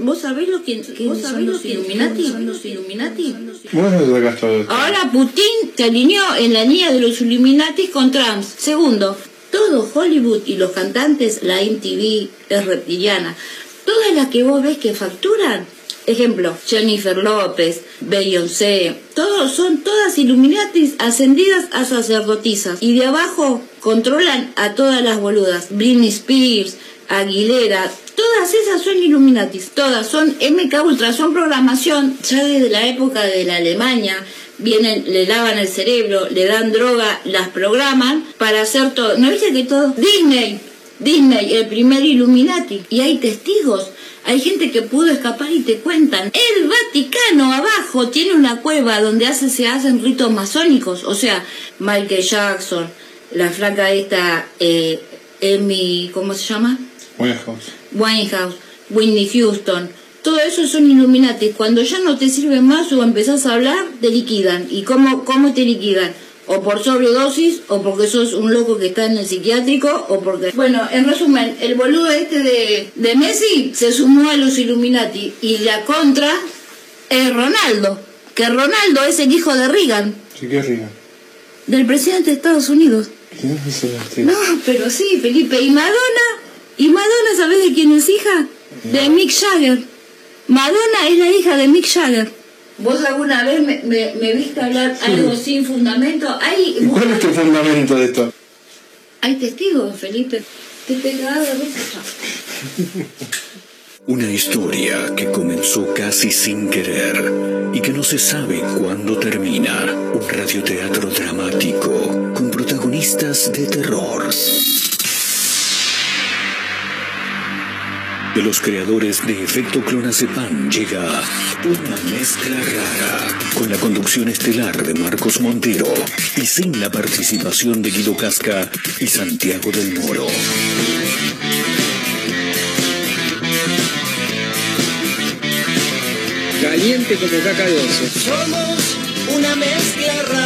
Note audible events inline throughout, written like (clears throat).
vos sabés lo que, vos sabés los Illuminati, los Illuminati. Ahora Putin se alineó en la línea de los Illuminati con Trump. Segundo, todo Hollywood y los cantantes, la MTV es reptiliana. Todas las que vos ves que facturan Ejemplo, Jennifer López, Beyoncé, todos son todas Illuminatis ascendidas a sacerdotisas y de abajo controlan a todas las boludas. Britney Spears, Aguilera, todas esas son Illuminatis, todas son MK Ultra, son programación ya desde la época de la Alemania. Vienen, le lavan el cerebro, le dan droga, las programan para hacer todo. ¿No viste que todo? Disney, Disney, el primer Illuminati. Y hay testigos hay gente que pudo escapar y te cuentan. El Vaticano abajo tiene una cueva donde hace, se hacen ritos masónicos. O sea, Michael Jackson, la flaca esta, eh, ¿cómo se llama? Winehouse. Winehouse, Whitney Houston. Todo eso son Illuminati. Cuando ya no te sirve más o empezás a hablar, te liquidan. ¿Y cómo, cómo te liquidan? o por sobredosis, o porque sos un loco que está en el psiquiátrico, o porque... Bueno, en resumen, el boludo este de, de Messi se sumó a los Illuminati y la contra es Ronaldo, que Ronaldo es el hijo de Reagan. Sí, ¿qué es Reagan? Del presidente de Estados Unidos. No, pero sí, Felipe. ¿Y Madonna? ¿Y Madonna sabes de quién es hija? De Mick Jagger. Madonna es la hija de Mick Jagger. ¿Vos alguna vez me, me, viste hablar algo sin fundamento? ¿Hay, ¿Y cuál es tu fundamento de esto? Hay testigos, Felipe. Te de Una historia que comenzó casi sin querer y que no se sabe cuándo termina. Un radioteatro dramático con protagonistas de terror. De los creadores de Efecto Clonazepam llega una mezcla rara con la conducción estelar de Marcos Montero y sin la participación de Guido Casca y Santiago del Moro. Caliente como caca de Somos una mezcla rara,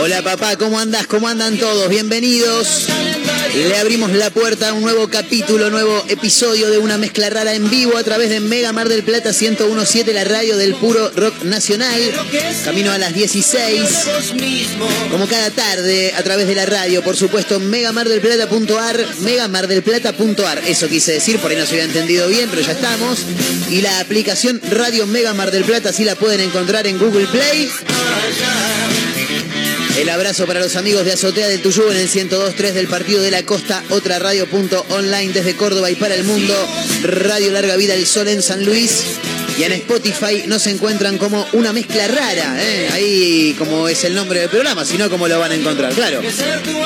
Hola, papá, ¿cómo andas? ¿Cómo andan todos? Bienvenidos. Le abrimos la puerta a un nuevo capítulo, nuevo episodio de una mezcla rara en vivo a través de Mega Mar del Plata 1017, la radio del puro rock nacional. Camino a las 16. Como cada tarde, a través de la radio, por supuesto, megamardelplata.ar, megamardelplata.ar. Eso quise decir, por ahí no se había entendido bien, pero ya estamos. Y la aplicación Radio Mega Mar del Plata, sí la pueden encontrar en Google Play. El abrazo para los amigos de Azotea del Tuyú en el 102.3 del Partido de la Costa, otra radio.online desde Córdoba y para el mundo, Radio Larga Vida del Sol en San Luis. Y en Spotify nos encuentran como una mezcla rara, ¿eh? ahí como es el nombre del programa, sino como lo van a encontrar, claro.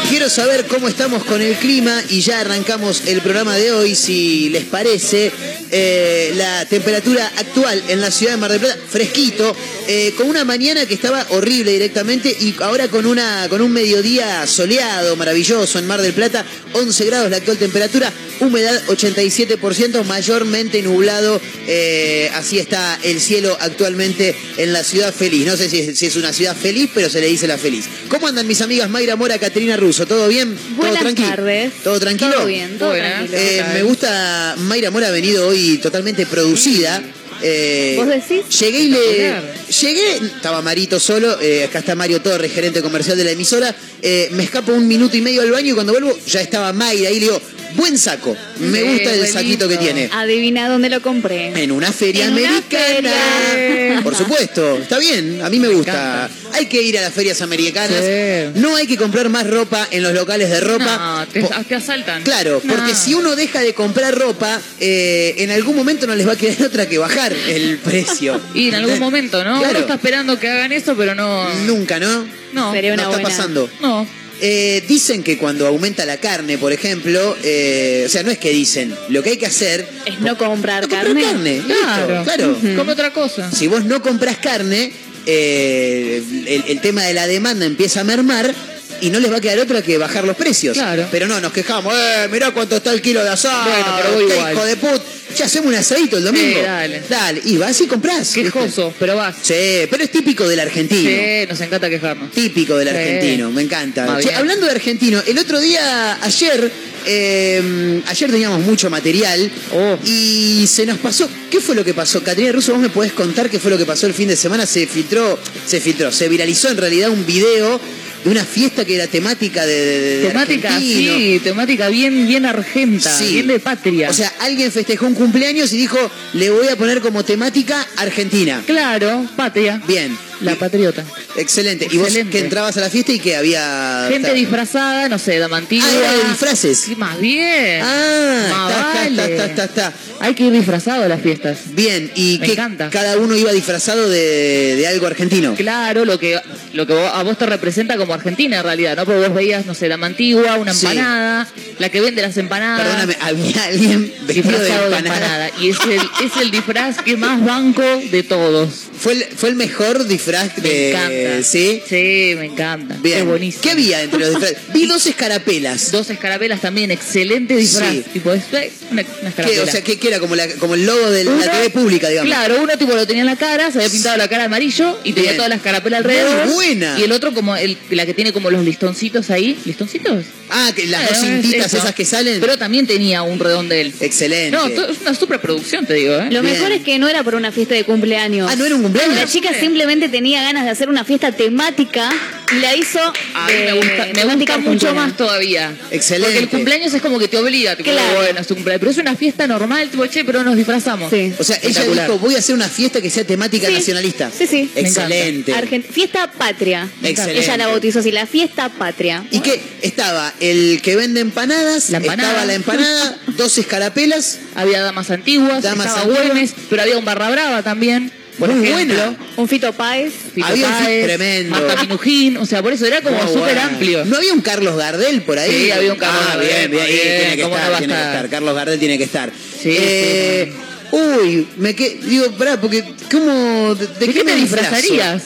Quiero saber cómo estamos con el clima y ya arrancamos el programa de hoy, si les parece. Eh, la temperatura actual en la ciudad de Mar del Plata, fresquito, eh, con una mañana que estaba horrible directamente y ahora con, una, con un mediodía soleado, maravilloso en Mar del Plata, 11 grados la actual temperatura, humedad 87%, mayormente nublado, eh, así está el cielo actualmente en la ciudad feliz. No sé si es, si es, una ciudad feliz, pero se le dice la feliz. ¿Cómo andan mis amigas Mayra Mora, Caterina Russo? ¿Todo bien? Buenas ¿Todo tranquilo? tardes. ¿Todo tranquilo? Todo bien, todo tranquilo. Eh, me gusta, Mayra Mora ha venido hoy totalmente producida. Eh, ¿Vos decís? Llegué y le. Llegué, estaba Marito solo, eh, acá está Mario Torres, gerente comercial de la emisora. eh, me escapo un minuto y medio al baño y cuando vuelvo ya estaba Mayra ahí le digo, buen saco, me gusta el saquito que tiene. Adivina dónde lo compré. En una feria En una americana. feria. Por supuesto, está bien, a mí me gusta. Hay que ir a las ferias americanas. Sí. No hay que comprar más ropa en los locales de ropa. No, te, Po- te asaltan. Claro, No. porque si uno deja de comprar ropa, eh, en algún momento no les va a quedar (laughs) otra que bajar el precio. (laughs) Y en algún momento, ¿no? Claro. Uno está esperando que hagan eso, pero no. Nunca, ¿no? No. Sería no está buena. pasando. No. Eh, dicen que cuando aumenta la carne, por ejemplo, eh, o sea, no es que dicen, lo que hay que hacer Es no comprar no comprar carne. Claro. claro. Come otra cosa. Si vos no compras carne, eh, el, el tema de la demanda empieza a mermar y no les va a quedar otra que bajar los precios. Claro. Pero no, nos quejamos, eh, mirá cuánto está el kilo de asado, Bueno, pero voy igual. hijo de put. Hacemos un asadito el domingo. Sí, dale. Dale, y vas y comprás. Quejoso, pero vas. Sí, pero es típico del argentino. Sí, nos encanta quejarnos. Típico del Sí. argentino, me encanta. Che, hablando de argentino, el otro día, ayer, eh, ayer teníamos mucho material Oh. y se nos pasó. ¿Qué fue lo que pasó? Caterina Russo, vos me podés contar qué fue lo que pasó el fin de semana. Se filtró, se filtró, se viralizó en realidad un video de una fiesta que era temática de, de- de Temática, argentino. sí, temática bien, bien argenta, Sí. bien de patria. O sea, alguien festejó un cumpleaños y dijo, le voy a poner como temática Argentina. claro, patria. Bien. La patriota. Excelente. Y vos que entrabas a la fiesta y que había... Gente disfrazada, no sé, dama antigua. Ah, era de disfraces. Sí, más bien. Ah, Más está, está, vale. está, está, está. Hay que ir disfrazado a las fiestas. Bien, y Me que encanta. cada uno iba disfrazado de, de algo argentino. Claro, lo que, lo que a vos te representa como Argentina en realidad, ¿no? Porque vos veías, no sé, la mantigua, una Sí. empanada, la que vende las empanadas. Perdóname, había alguien (laughs) vestido de disfrazado de empanada. empanada. Y es el, es el disfraz que más banco de todos. Fue el, fue el mejor disfraz Me de... encanta. ¿Sí? Sí, me encanta. Bien. Es buenísimo. ¿Qué había entre los disfraces? Vi dos escarapelas. Dos escarapelas también, excelente disfraz. Sí. Tipo, es una, una. O sea, ¿qué, qué era? Como, la, como el logo de la Uno- TV pública, digamos. Claro, uno tipo lo tenía en la cara, se había pintado la cara amarillo y tenía Bien. toda la escarapela alrededor. Muy buena. Y el otro como el, la que tiene como los listoncitos ahí. ¿Listoncitos? Ah, que las Eh, dos cintitas eso. esas que salen. Pero también tenía un redondel. Excelente. No, es una superproducción, te digo, ¿eh? Lo Bien. mejor es que no era por una fiesta de cumpleaños. Ah, ¿no era un cumpleaños? La chica simplemente tenía ganas de hacer una fiesta temática y la hizo. A mí me gusta, me gusta mucho más todavía. Excelente. Porque el cumpleaños es como que te obliga, tipo, Claro. bueno, es tu cumpleaños. Pero es una fiesta normal, tipo, che, pero nos disfrazamos. Sí. O sea, ella dijo, voy a hacer una fiesta que sea temática Sí. nacionalista. Sí, sí. Me. Excelente. Argen- Fiesta patria. Excelente. Ella la bautizó así, la fiesta patria. ¿Y qué? Estaba el que vende empanadas, La empanada. estaba la empanada, (laughs) dos escarapelas. Había damas antiguas, Damas estaba antiguas. Güemes, pero había un barra brava también. Por Muy ejemplo. buena. Un Fito Páez. Fito Había un Páez, tremendo. Marta Minujín, o sea, por eso era como Muy súper bueno. amplio. ¿No había un Carlos Gardel por ahí? Sí, había un Carlos ah, Gardel, bien, bien, bien, tiene que ¿cómo estar, no tiene que estar? Carlos Gardel tiene que estar. Sí, Eh, Uy, me que digo, pará, porque ¿cómo de, de ¿De qué me te disfrazarías?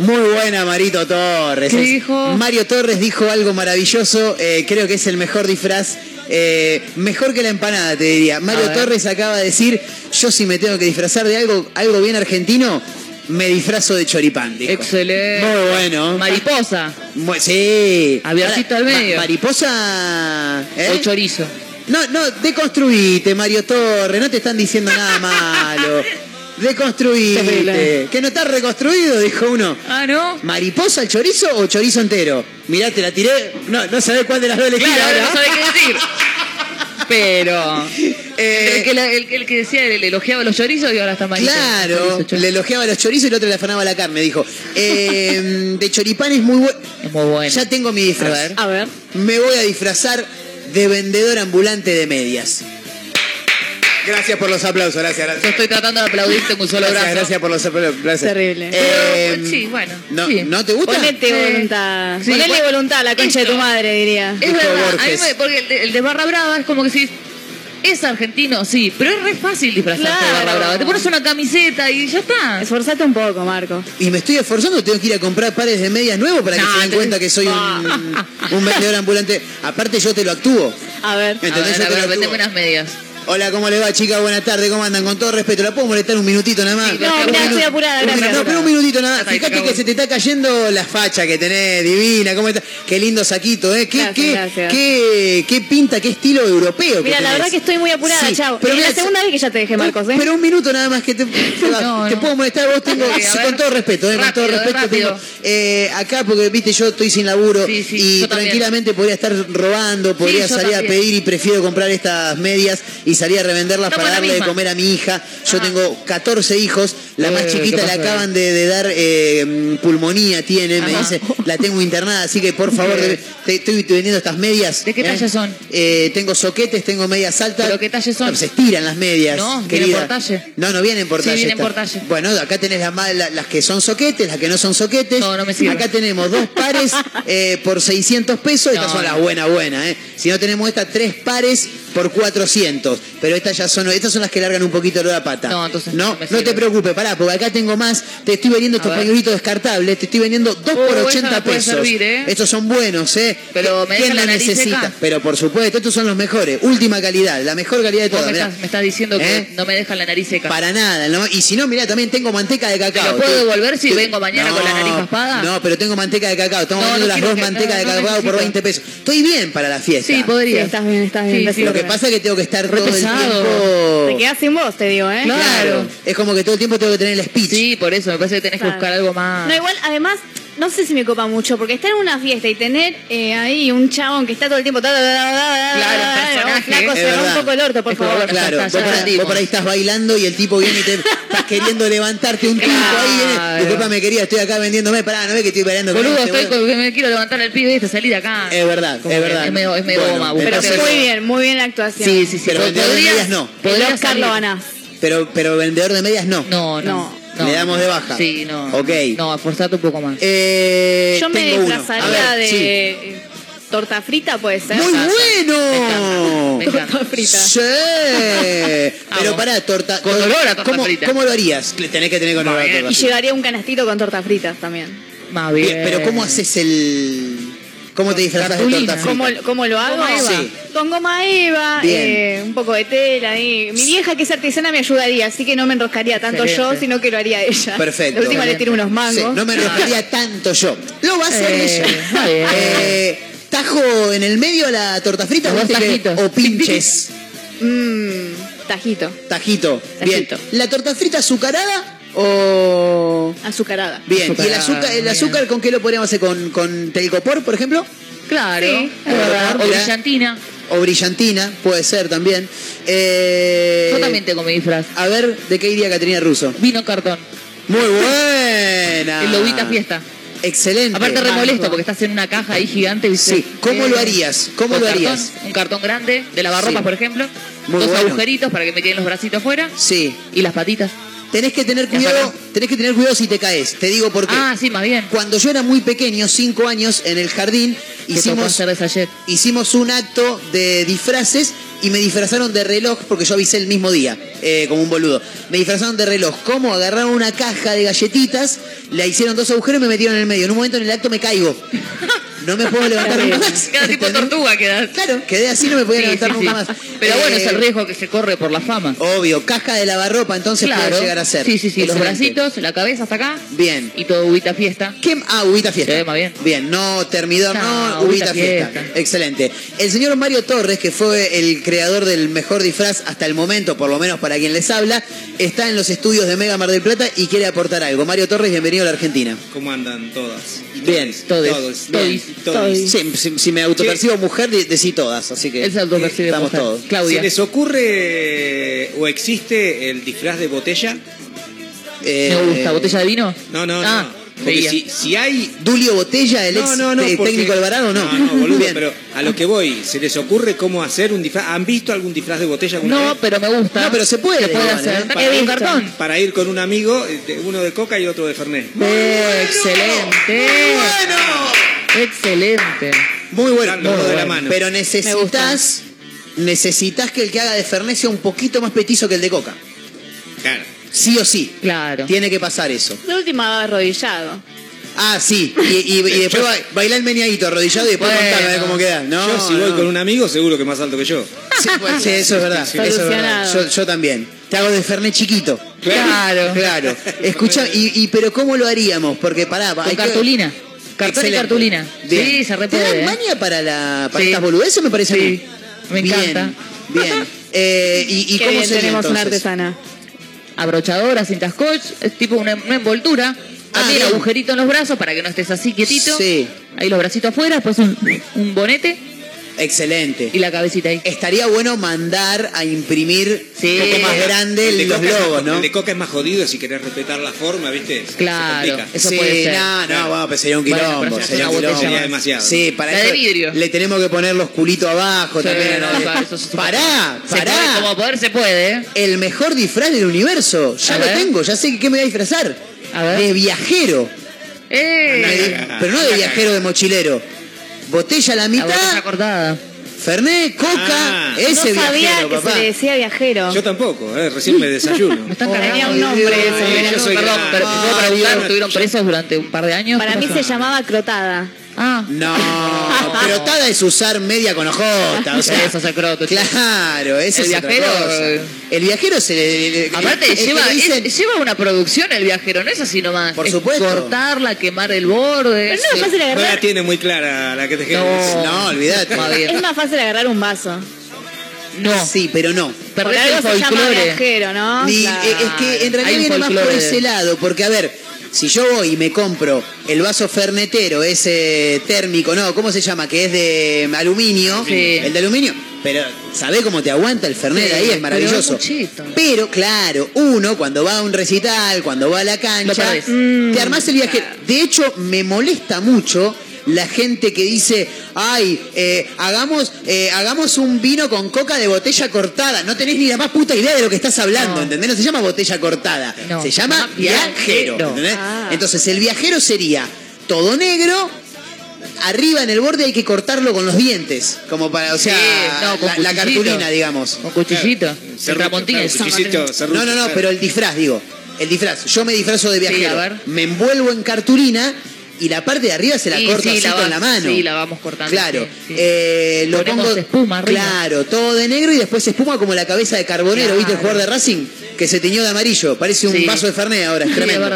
Muy buena Marito Torres. ¿Qué Es- dijo? Mario Torres dijo algo maravilloso, eh, creo que es el mejor disfraz, eh, mejor que la empanada, te diría. Mario. Torres acaba de decir, yo si me tengo que disfrazar de algo, algo bien argentino, me disfrazo de choripán, dijo. Excelente. Muy bueno. Mariposa Sí. Ahora, al medio. mariposa... ¿eh? o chorizo. No, no, deconstruite, Mario Torres, no te están diciendo nada malo. Deconstruite. Terrible. Que no está reconstruido, dijo uno. Ah, ¿no? ¿Mariposa el chorizo o chorizo entero? Mirá, te la tiré. No, no sabés cuál de las dos elegir Claro, ahora. no sabe qué decir. (laughs) Pero. Eh, el, que la- el- el que decía, le elogiaba los chorizos y ahora está mal. Claro, le elogiaba los chorizos y el otro le afanaba la carne, dijo. Eh, (laughs) de choripán es muy bueno. Es muy bueno. Ya tengo mi disfraz. A ver. A ver. Me voy a disfrazar de vendedor ambulante de medias. Gracias por los aplausos, gracias, Yo estoy tratando de aplaudirte con un solo Gracias, brazo. gracias por los aplausos. gracias. Terrible. Eh, Pero, sí, bueno. no, sí. ¿No te gusta? Ponete Sí. voluntad. Sí, Ponele bueno, voluntad a la concha de tu madre, diría. Es verdad, a mí me- porque el de, el de Barra Brava es como que si es argentino, sí, pero es re fácil disfrazarte de Claro. Barra Brava. Te pones una camiseta y ya está. Esforzate un poco, Marco. Y me estoy esforzando, tengo que ir a comprar pares de medias nuevos para que No, se den te- cuenta que soy un, un vendedor ambulante. Aparte yo te lo actúo. A ver. A ¿Entendés? ver, Yo a te ver, lo vendeme actúo. unas medias. Hola, ¿cómo le va, chicas? Buenas tardes, ¿cómo andan? Con todo respeto, ¿la puedo molestar un minutito nada más? Sí, No, mira, estoy apurada, gracias. No, pero un minutito nada más. Fíjate que se te está cayendo la facha que tenés, divina, ¿cómo está? Qué lindo saquito, ¿eh? Qué, Gracias, qué, gracias. qué, qué pinta, qué estilo europeo. Mira, la verdad que estoy muy apurada, Sí, chao. pero es mira, la segunda vez que ya te dejé, Marcos, ¿eh? Pero un minuto nada más que te, (laughs) te, No, te no. puedo molestar. Vos tengo, Sí, con todo respeto, ¿eh? con todo respeto. tengo, eh, acá, porque viste, yo estoy sin laburo Sí, sí, y tranquilamente podría estar robando, podría salir a pedir y prefiero comprar estas medias y salir a revenderlas Estamos para darle de comer a mi hija. Yo Ah. tengo 14 hijos, la más Eh, chiquita ¿qué le acaban de, de dar eh, pulmonía, tiene, me dice, la tengo internada, así que por favor, Eh. te, estoy vendiendo estas medias. ¿De qué ¿eh? talla son? Eh, tengo soquetes, tengo medias altas. ¿Pero qué talle son? No, se estiran las medias. No, vienen querida. por talle. No, no vienen por Sí, talle. vienen por talle. Bueno, acá tenés las, ma- la- las que son soquetes, las que no son soquetes. No, no me sirve. Acá tenemos dos pares eh, por 600 pesos. Estas No, son las buenas, buenas. ¿eh? Si no tenemos estas, tres pares por 400. Pero estas ya son, estas son las que largan un poquito de la pata. No, entonces no, no te preocupes, pará, porque acá tengo más. Te estoy vendiendo estos pañuelitos descartables. Te estoy vendiendo dos por Uh, 80 esa me puede pesos. servir, ¿eh? Estos son buenos, ¿eh? Pero me ¿Quién deja la necesita? Pero por supuesto, estos son los mejores. Última calidad, la mejor calidad de todas. me mirá. estás, me estás diciendo que ¿Eh? no me dejan la nariz seca. Para nada, ¿no? Y si no, mira, también tengo manteca de cacao. lo puedo devolver si vengo mañana con la nariz raspada? No, pero tengo manteca de cacao. Estamos No, vendiendo no las dos mantecas no, de no cacao por necesito. 20 pesos. Estoy bien para la fiesta. Sí, podría. Sí, estás bien, estás bien. Sí, decilo sí, Lo que pasa es que tengo que estar Re todo el pesado. tiempo. Te quedas sin voz, te digo, ¿eh? Claro. Claro. Es como que todo el tiempo tengo que tener el speech. Sí, por eso me parece que tenés que buscar algo más. No, igual, además, no sé si me copa mucho, porque estar en una fiesta y tener eh, ahí un chabón que está todo el tiempo. Claro, un personaje. Flaco, cerrá un poco el orto, por Es como, favor. bueno, Claro, Ya vos, está, ya por, ahí- entendimos. vos por ahí estás bailando y el tipo viene y te (laughs) estás queriendo levantarte un tipo ahí. Viene, Claro. Disculpame, querida, estoy acá vendiéndome. Pará, no ves que estoy bailando con Boludo, este, estoy con- me quiero levantar el pibe este, salí de acá. Es verdad, Como es verdad. Es medio, es medio Bueno, goma, me Pero muy bien, muy bien la actuación. Sí, sí, sí. Pero vendedor de medias no. Podrías salir. ganás. Pero, pero vendedor de medias no. No, no. No. No. Le damos de baja. Sí, no. Ok. No, esforzate un poco más. Eh, Yo me tengo uno. disfrazaría A ver, de sí. eh, torta frita, puede ser. ¡Muy bueno! Me encanta. Torta frita. Sí. Pero Amo. pará, torta. Con olor a torta ¿cómo, frita. ¿Cómo lo harías? Tenés que tener con olor a torta Y frita. llevaría un canastito con tortas fritas también. Más bien. Bien, pero ¿cómo haces el. ¿Cómo te disfrazas de torta frita? ¿Cómo, cómo lo hago? Goma eva. Sí. Con goma eva, Bien. eh, un poco de tela ahí. Mi vieja que es artesana me ayudaría, así que no me enroscaría tanto yo, sino que lo haría ella. Perfecto. La última le tiro unos mangos. Sí, no me enojaría (laughs) tanto yo. Lo va a hacer Eh, ella. bien. Eh, tajo en el medio la torta frita Los ¿viste dos que- tajitos. o pinches. Mmm, tajito. Tajito. Bien. Tajito. ¿La torta frita azucarada o.? Azucarada. Bien. ¿Y el azúcar, el bien. azúcar con qué lo podríamos hacer? ¿Con, con telgopor, por ejemplo? Claro, Sí, es verdad. O Mira. brillantina. O brillantina, puede ser también. Eh, Yo también tengo mi disfraz. A ver, ¿de qué iría Caterina Russo? Vino cartón. Muy buena. El lobita fiesta. Excelente. Aparte re molesto porque estás en una caja ahí gigante. ¿viste? Sí, ¿cómo Eh, lo harías? ¿Cómo lo cartón, harías? Un cartón grande de lavarropas, Sí. por ejemplo. Muy dos bueno. agujeritos para que me queden los bracitos fuera. Sí. Y las patitas. Tenés que tener cuidado, tenés que tener cuidado si te caes. Te digo por qué. Ah, sí, más bien. Cuando yo era muy pequeño, cinco años, en el jardín, hicimos un acto de disfraces y me disfrazaron de reloj porque yo avisé el mismo día, eh, como un boludo. Me disfrazaron de reloj. ¿Cómo? Agarraron una caja de galletitas, la hicieron dos agujeros y me metieron en el medio. En un momento en el acto me caigo. (laughs) No me puedo levantar nunca más. Queda tipo tortuga, quedas. Claro, quedé así, no me podía Sí, levantar sí, nunca sí. más. Pero bueno, es Eh, el riesgo que se corre por la fama. Obvio, caja de lavarropa, entonces claro. puede llegar a ser. Sí, sí, sí. Los Excelente. bracitos, la cabeza hasta acá. Bien. Y todo ubita fiesta. ¿Qué? Ah, Ubita Fiesta. Ve más bien. Bien, no termidor, no, No, Ubita, Ubita fiesta. Fiesta. Excelente. El señor Mario Torres, que fue el creador del mejor disfraz hasta el momento, por lo menos para quien les habla, está en los estudios de Mega Mar del Plata y quiere aportar algo. Mario Torres, bienvenido a la Argentina. ¿Cómo andan todas? Bien. Todes. Todos. Todos. Sí, si, si me autopercibo mujer, de- decí todas, así que Él se autopercibe estamos mujer. todos. Claudia. ¿Se les ocurre o existe el disfraz de botella? Eh, Me gusta. ¿Botella de vino? No, no, Ah. no. Porque si, si hay. Dulio Botella, el ex No, no, no, porque- técnico Alvarado, no. No, no, boludo, Bien. pero a lo que voy, ¿se les ocurre cómo hacer un disfraz? ¿Han visto algún disfraz de botella alguna No, vez? pero me gusta. No, pero se puede, Se puede hacer. ¿eh? Para un cartón. Para ir con un amigo, eh, de- uno de coca y otro de Fernet. Eh, excelente. Excelente. Muy bueno. Los dos de la mano. Pero necesitas, necesitas que el que haga de Fernet sea un poquito más petizo que el de Coca. Claro. Sí o sí. Claro. Tiene que pasar eso. De última va arrodillado. Ah, sí. Y, y- y (laughs) después ba- bailar el meneadito arrodillado y después Bueno. contarme a ver cómo queda. No, yo si voy no. con un amigo, seguro que más alto que yo. Sí, pues, sí, eso es verdad. Eso es verdad. Yo, yo también. Te hago de Fernet chiquito. Claro. Claro. Escucha, y, y pero ¿cómo lo haríamos? Porque pará, Con hay que- cartulina. Cartón y cartulina. Bien. Sí, se ¿Te repuede. dan ¿eh? maña para, la, para Sí. estas boludeces? Me parece a mí. Sí, me Bien, encanta. Bien. (laughs) Eh, ¿Y, y cómo bien, sería tenemos una artesana. Abrochadora, cinta scotch, es tipo una, una envoltura. También bien. agujerito en los brazos para que no estés así quietito. Sí. Ahí los bracitos afuera, después un, un bonete Excelente. y la cabecita ahí. Estaría bueno mandar a imprimir Sí. un poco más grande El de los más- logos, ¿no? El de coca es más jodido si querés respetar la forma, ¿viste? Claro. Eso sí, puede ser. no, no, Claro. bueno, pues sería un quilombo. sería un quilombo. Sería demasiado. Sí, para La eso de vidrio. le tenemos que poner los culitos abajo Sí, también. no, pará, Se puede, pará. como poder se puede, ¿eh? El mejor disfraz del universo. Ya A lo ver. tengo, ya sé qué me voy a disfrazar. A ver. De viajero. ¡Eh! Pero no de viajero de mochilero. Botella a la La mitad, botella cortada. Fernet, coca, Ah. ese no sabía viajero, que papá. se le decía viajero. Yo tampoco, ¿eh? recién me desayuno. (laughs) Me están cargando. tenía un nombre Dios. yo soy Perdón, pero ¿te puedo Ay, preguntar? Dios. ¿Estuvieron presos durante un par de años? Para ¿Qué mí se llamaba crotada. Ah, No, pero tada es usar media con ojota. O sea, Eso es el croto. Claro, ese El es otra viajero, cosa. eh. El viajero se Aparte, es lleva, le dicen- es- lleva una producción el viajero, no es así nomás. Por Es supuesto. Cortarla, quemar el borde. Pero no es Sí. fácil No la agarrar. tiene muy clara la que te No. No, olvídate. Más bien. Es más fácil agarrar un vaso. No, Sí, pero no. El algo se llama viajero, ¿no? Ni- Claro. es que en realidad viene más por ese lado, porque a ver, si yo voy y me compro el vaso fernetero, ese térmico, no, ¿cómo se llama? Que es de aluminio, Sí. el de aluminio, pero ¿sabés cómo te aguanta el fernet Sí, ahí? Es pero maravilloso. muchito. Pero claro, uno cuando va a un recital, cuando va a la cancha, te armás el viaje. De hecho, me molesta mucho la gente que dice, ay, eh, hagamos, eh, hagamos un vino con coca de botella cortada. No tenés ni la más puta idea de lo que estás hablando, No. ¿entendés? No se llama botella cortada, No, se llama viajero. viajero. ¿entendés? Ah. Entonces, el viajero sería todo negro. Arriba en el borde hay que cortarlo con los dientes, como para, o sea, Sí, no, con la, cartulina, digamos. Con cuchillito. Serrucho, claro, cuchillito, serrucho, No, no, no, claro. pero el disfraz, digo. El disfraz. Yo me disfrazo de viajero. a ver. Me envuelvo en cartulina y la parte de arriba se la Sí, corto sí, así la con la mano. sí, la vamos cortando, Claro. sí. Eh, lo Ponemos pongo. espuma arriba. Claro, todo de negro y después espuma como la cabeza de Carbonero, Claro. ¿viste? El jugador de Racing que se teñió de amarillo. Parece un vaso de Fernet ahora. Es (laughs) tremendo.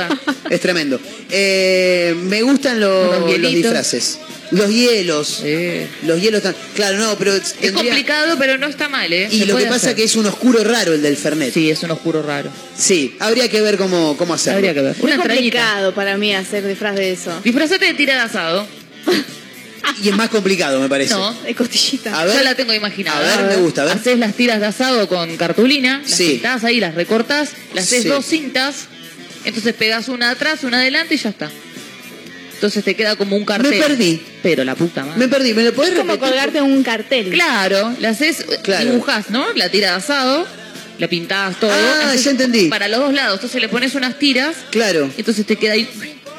es tremendo. Eh, me gustan los, disfraces. Los hielos. Sí. Los hielos están. Claro, no, pero. Es complicado, pero no está mal, ¿eh? Y Se lo que pasa hacer. que es un oscuro raro el del Fernet. Sí, es un oscuro raro. Sí, habría que ver cómo, cómo hacerlo. Habría que ver. Una entrañita. complicado para mí hacer disfraz de eso. Disfrazate de tira de asado. Y es más complicado, me parece. No. De costillita. A ver. Ya la tengo imaginada. A ver, me gusta, a ver. Haces las tiras de asado con cartulina, las Sí. pintás ahí, las recortás, las haces Sí. dos cintas, entonces pegas una atrás, una adelante y ya está. Entonces te queda como un cartel. Me perdí. Pero la puta madre. Me perdí, ¿me lo podés Es como repetir? colgarte un cartel. Claro, la haces, Claro. dibujás, ¿no? La tira de asado, la pintás todo. Ah, ya entendí. Para los dos lados, entonces le pones unas tiras, Claro, entonces te queda ahí.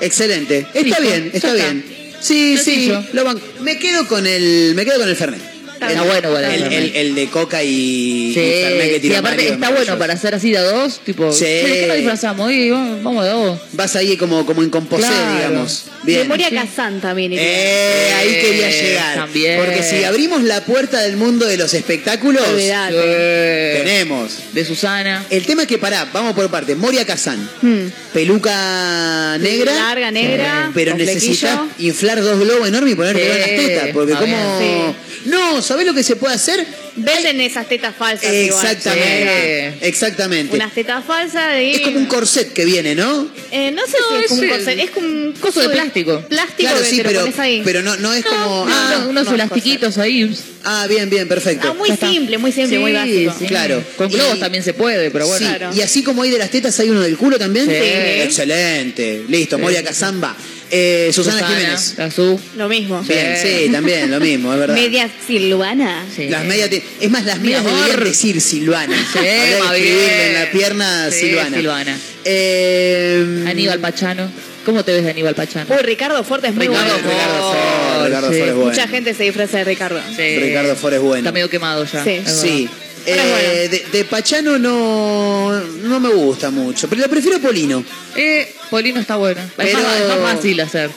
excelente. Está Listo, bien, está está. bien. Sí, Sencillo. sí, lo banco. Me quedo con el, me quedo con el Fernet. Está el, bueno, el, de coca y, y Fernet que Sí, sí, aparte Mario, está es bueno para hacer así de a dos, tipo, Sí. "Che, ¿qué nos disfrazamos? Y vamos de a dos. Vas ahí como, como en composé, Claro. digamos. Bien. Memoria Sí. Kazan también. Eh, ahí quería Eh, llegar. también. Porque si abrimos la puerta del mundo de los espectáculos, Olvidate. Eh, tenemos. de Susana. El tema es que pará, vamos por parte. Moria Kazan, Hmm. peluca negra. Larga, negra. Pero necesitas inflar dos globos enormes y ponerte Sí, en las tetas. Porque como. bien. No, ¿sabés lo que se puede hacer? Venden esas tetas falsas. igual. Exactamente. Exactamente. Unas tetas falsas y... Es como un corset que viene, ¿no? Eh, no sé si es como un corset, es como un coso de plástico. Plástico Claro, que sí, te lo pero, pones ahí. pero no, no es como. No, ah, no, unos no es elastiquitos ahí. ah, bien, bien, perfecto. Ah, muy simple, muy simple, Sí, muy básico. sí. Claro. Con Y- globos también se puede, pero bueno. Sí, Claro. Y así como hay de las tetas, hay uno del culo también. Sí. Excelente. Listo, Moria Kazamba. Eh, Susana, Jiménez. la Su. Lo mismo. Bien, Bien. sí, también, lo mismo, es verdad. Media silvana. Sí. Las medias, te- es más, las Mi medias amor. deberían decir Silvana. Sí, escribirle en la pierna Sí, Silvana. Silvana. Eh, Aníbal Pachano. ¿Cómo te ves de Aníbal Pachano? Uy, Ricardo Forte es muy Ricardo bueno. Ricardo Ford, Ricardo Sí. Ford es bueno. Mucha gente se disfraza de Ricardo. Sí. Ricardo Ford es bueno. Está medio quemado ya. Sí. Eh, bueno. de, de Pachano no, no me gusta mucho, pero le prefiero a Polino. Eh, Polino está bueno. Es, Pero- más, es más fácil hacer.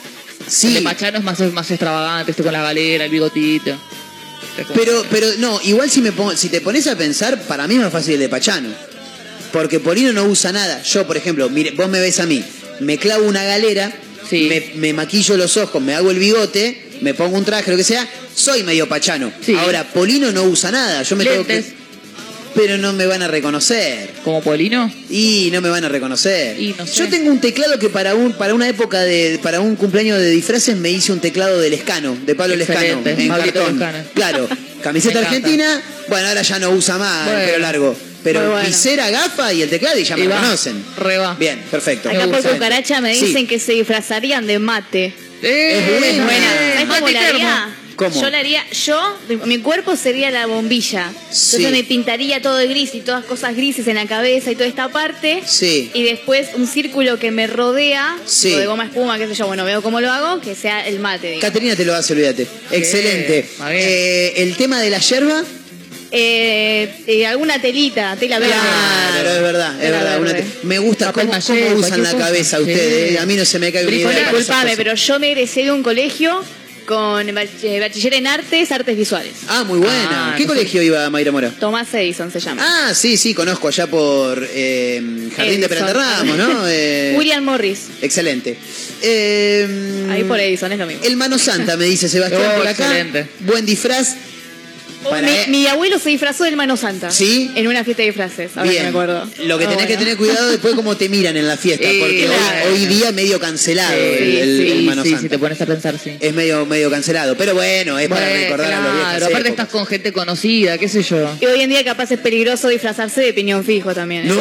Sí. El de Pachano es más, más extravagante, este con la galera, el bigotito. Pero, pero no, igual si me pongo- si te pones a pensar, para mí es más fácil el de Pachano. Porque Polino no usa nada. Yo, por ejemplo, mire, vos me ves a mí, me clavo una galera, Sí. me, me maquillo los ojos, me hago el bigote, me pongo un traje, lo que sea, soy medio Pachano. Sí. Ahora, Polino no usa nada. Yo me tengo que. Pero no me van a reconocer. Como Polino. Y no me van a reconocer. Y no sé. Yo tengo un teclado que para un para una época de para un cumpleaños de disfraces me hice un teclado de Lescano, de Pablo Lescano, Excelente, en Pablito cartón. Lescano. Claro, camiseta (laughs) argentina, bueno, ahora ya no usa más el Bueno. pelo largo, pero bueno. visera, gafa y el teclado y ya me Y va. conocen. Re va. Bien, perfecto. Acá por cucaracha me Sí. dicen que se disfrazarían de mate. Eh, Es buena. Buena. ¿Sabes Mate cómo la termo. haría? ¿Cómo? Yo la haría, yo, mi cuerpo sería la bombilla. Sí. Entonces me pintaría todo de gris y todas cosas grises en la cabeza y toda esta parte. Sí. Y después un círculo que me rodea, Sí. o de goma espuma, qué sé yo, bueno, veo cómo lo hago, que sea el mate. digamos. Caterina te lo hace, olvídate. Excelente. Eh, el tema de la yerba, Eh, eh, alguna telita, tela verde. Claro, es verdad, es Tela verdad. una verde. te- me gusta Papel cómo, maché, cómo usan la cosa. cabeza Sí. ustedes. eh. A mí no se me cae una idea. Disculpame, pero yo me egresé de un colegio con bach- eh, bachiller en artes, artes visuales. Ah, muy buena. Ah, ¿Qué colegio iba Mayra Mora? Tomás Edison se llama. Ah, sí, sí, conozco allá por eh, Jardín de Edison. Peralta Ramos, ¿no? (laughs) Eh, William Morris. Excelente. Eh, Ahí por Edison es lo mismo. El Mano Santa, me dice Sebastián (laughs) Oh, por acá. excelente. Buen disfraz. Oh, para mi, abuelo se disfrazó del Mano Santa. ¿Sí? En una fiesta de disfraces, ahora que Bien. me acuerdo. Lo que Ah, tenés que tener cuidado después cómo te miran en la fiesta, Sí, porque hoy- claro. hoy, día medio cancelado Sí, el, el- sí, el Mano sí, Santa. si te pones a pensar, sí. Es medio, medio cancelado. Pero bueno, es para recordar a los viejos. claro, aparte estás con gente conocida, qué sé yo. Y hoy en día capaz es peligroso disfrazarse de piñón fijo también. ¿eh? No.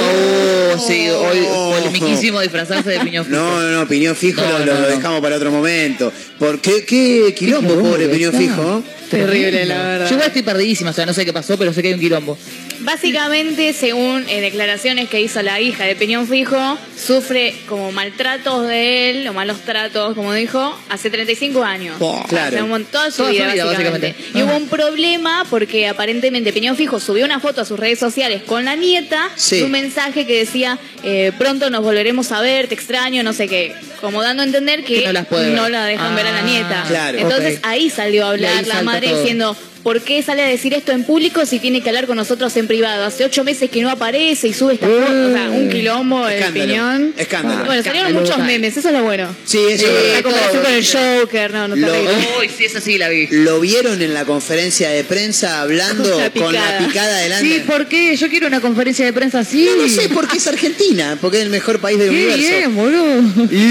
Oh, sí, hoy polemiquísimo disfrazarse de piñón fijo. No, no, no, Piñón Fijo No, lo, no, lo no. dejamos para otro momento. ¿Por qué, qué quilombo, pobre Piñón. Fijo? Terrible, la verdad. Yo estoy perdidísima, o sea, no sé qué pasó, pero sé que hay un quilombo. Básicamente, según eh, declaraciones que hizo la hija de Peñón Fijo, sufre como maltratos de él, o malos tratos, como dijo, hace 35 años. Buah, claro. Hace un montón, toda su vida, básicamente. básicamente. Y Ah. hubo un problema porque aparentemente Peñón Fijo subió una foto a sus redes sociales con la nieta, Sí. y un mensaje que decía, eh, pronto nos volveremos a ver, te extraño, no sé qué. Como dando a entender que, Que no las la dejan ver a la Ah, nieta. claro. Entonces ahí salió a hablar la madre todo. diciendo, ¿por qué sale a decir esto en público si tiene que hablar con nosotros en privado? Hace ocho meses que no aparece y sube esta foto, o sea, un quilombo, el Escándalo, piñón. escándalo. Bueno, salieron muchos memes, eso es lo bueno. Sí, eso verdad. La comparación con el Joker, no, no Lo- terrible. Uy, sí, esa sí la vi. ¿Lo vieron en la conferencia de prensa hablando Con la con la picada. adelante? Sí, ¿por qué? Yo quiero una conferencia de prensa así. No, no sé, porque es Argentina, porque es el mejor país del Qué universo. bien, boludo.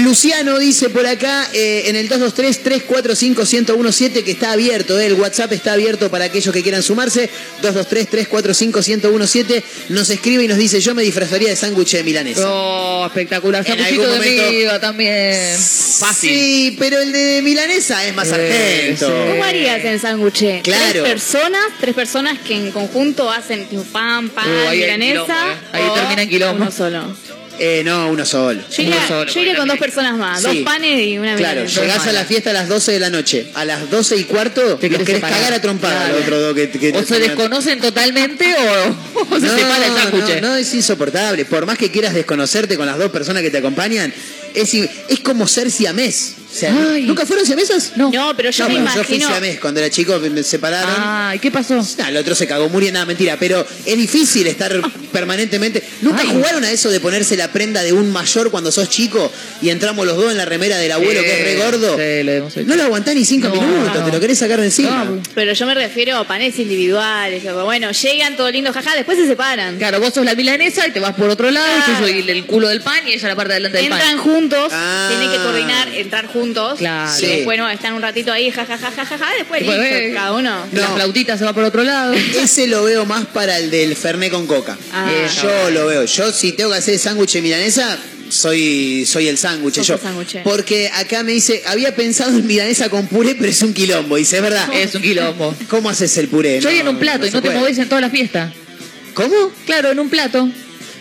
Luciano dice por acá eh, en el 223-345-1017 que está abierto, eh, el WhatsApp está abierto para aquellos que quieran sumarse. 223-345-1017 nos escribe y nos dice yo me disfrazaría de sándwich de milanesa. Oh, espectacular. Algún de miga también. Fácil. Sí, pero el de milanesa es más Eh, argento. sí. ¿Cómo harías en sándwich? Claro. Tres personas, tres personas que en conjunto hacen pan, pan, Uh, ahí milanesa. quilombo, eh. Ahí termina en quilombo. Uno solo. Eh, no, uno solo. Yo iría, Uno solo, yo iría con dos personas más, Sí. dos panes y una Claro, llegás a la fiesta a las 12 de la noche. A las 12 y cuarto Te querés cagar a trompada Claro. los otros dos que, que- O se desconocen totalmente o, (laughs) o se no, separa el sándwich. No, no, es insoportable. Por más que quieras desconocerte con las dos personas que te acompañan, Es, es como ser siamés. O sea, Ay. ¿Nunca fueron siamesas? No. No, pero yo No, me bueno, yo fui imagino. siamés cuando era chico, me- separaron. Ay, ¿qué pasó? Nah, el otro se cagó muriendo, nada, mentira, pero es difícil estar (laughs) permanentemente. ¿Nunca Ay. jugaron a eso de ponerse la prenda de un mayor cuando sos chico y entramos los dos en la remera del abuelo que es re gordo? Sí, lo hemos hecho. No lo aguantás ni cinco No, minutos, no. te lo querés sacar de encima. No, Pero yo me refiero a panes individuales. Bueno, llegan todo lindo, jaja, después se separan. Claro, vos sos la milanesa y te vas por otro lado, Claro. yo soy el, el culo del pan y ella la parte de adelante del Entran pan. Juntos, Ah. tienen que coordinar, entrar juntos. Claro. Y después, bueno, están un ratito ahí, jajaja, jajaja, después Después, listo, eh, cada uno. No. La flautita se va por otro lado. Ese lo veo más para el del Fernet con coca. Ah. Yo lo veo. Yo si tengo que hacer sándwich de milanesa, soy, soy el sándwich yo. el. Porque acá me dice, había pensado en milanesa con puré, pero es un quilombo. Dice, es verdad. Es un quilombo. ¿Cómo haces el puré? Yo No, en un plato no y no te puede. movés en toda la fiesta. ¿Cómo? Claro, en un plato.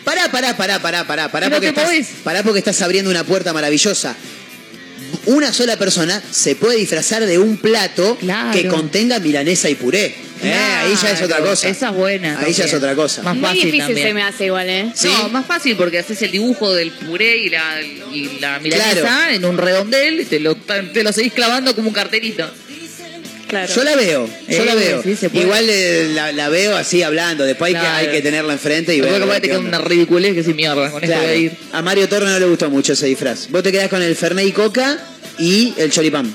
Pará, pará, pará, pará, pará, pará, porque te estás, pará porque estás abriendo una puerta maravillosa. Una sola persona se puede disfrazar de un plato Claro. que contenga milanesa y puré. Eh, ahí ya es otra cosa. Esa es buena. Ahí ya es otra cosa. Más Muy fácil difícil también. se me hace igual, ¿eh? ¿Sí? No, más fácil porque haces el dibujo del puré y la, y la milanesa Claro. en un redondel y te lo, te lo seguís clavando como un carterito. Claro. Yo la veo, yo Eh, la veo. sí. Igual eh, la, la veo así hablando, después hay, que, Claro. hay que tenerla enfrente y ver. Capaz te qué queda onda. una ridiculez que sin mierda. Con esto Claro. voy a ir. A Mario Torre no le gustó mucho ese disfraz. Vos te quedás con el Fernet y Coca y el choripán.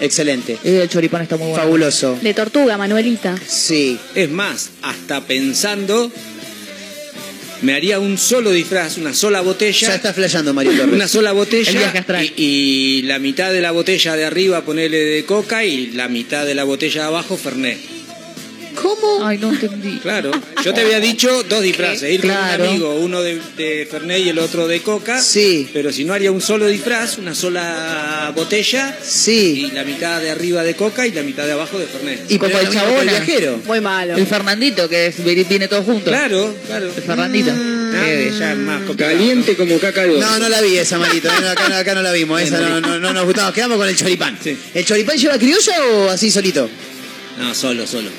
Excelente. Eh, el choripán está muy bueno. Fabuloso. De tortuga, Manuelita. Sí. Es más, hasta pensando, me haría un solo disfraz, una sola botella. Ya está flasheando Mario Torres. Una sola El botella y, y la mitad de la botella de arriba ponerle de coca y la mitad de la botella de abajo Fernet. ¿Cómo? Ay, no entendí. Claro, yo te había dicho dos disfraces, ir Claro. con un amigo, uno de, de Fernet y el otro de coca. Sí. Pero si no haría un solo disfraz, una sola botella Sí. y la mitad de arriba de coca y la mitad de abajo de Fernet. Y Como el Chabona. viajero. Muy malo. El Fernandito, que es- viene todo junto. Claro, claro. El Fernandito. Ah, Eh, ya es más Caliente como caca de No, no la vi esa, Marito. No, acá, acá no la vimos. (laughs) Esa no, no, no nos gustó. Nos quedamos con el choripán. Sí. ¿El choripán lleva criolla o así solito? No, solo, solo.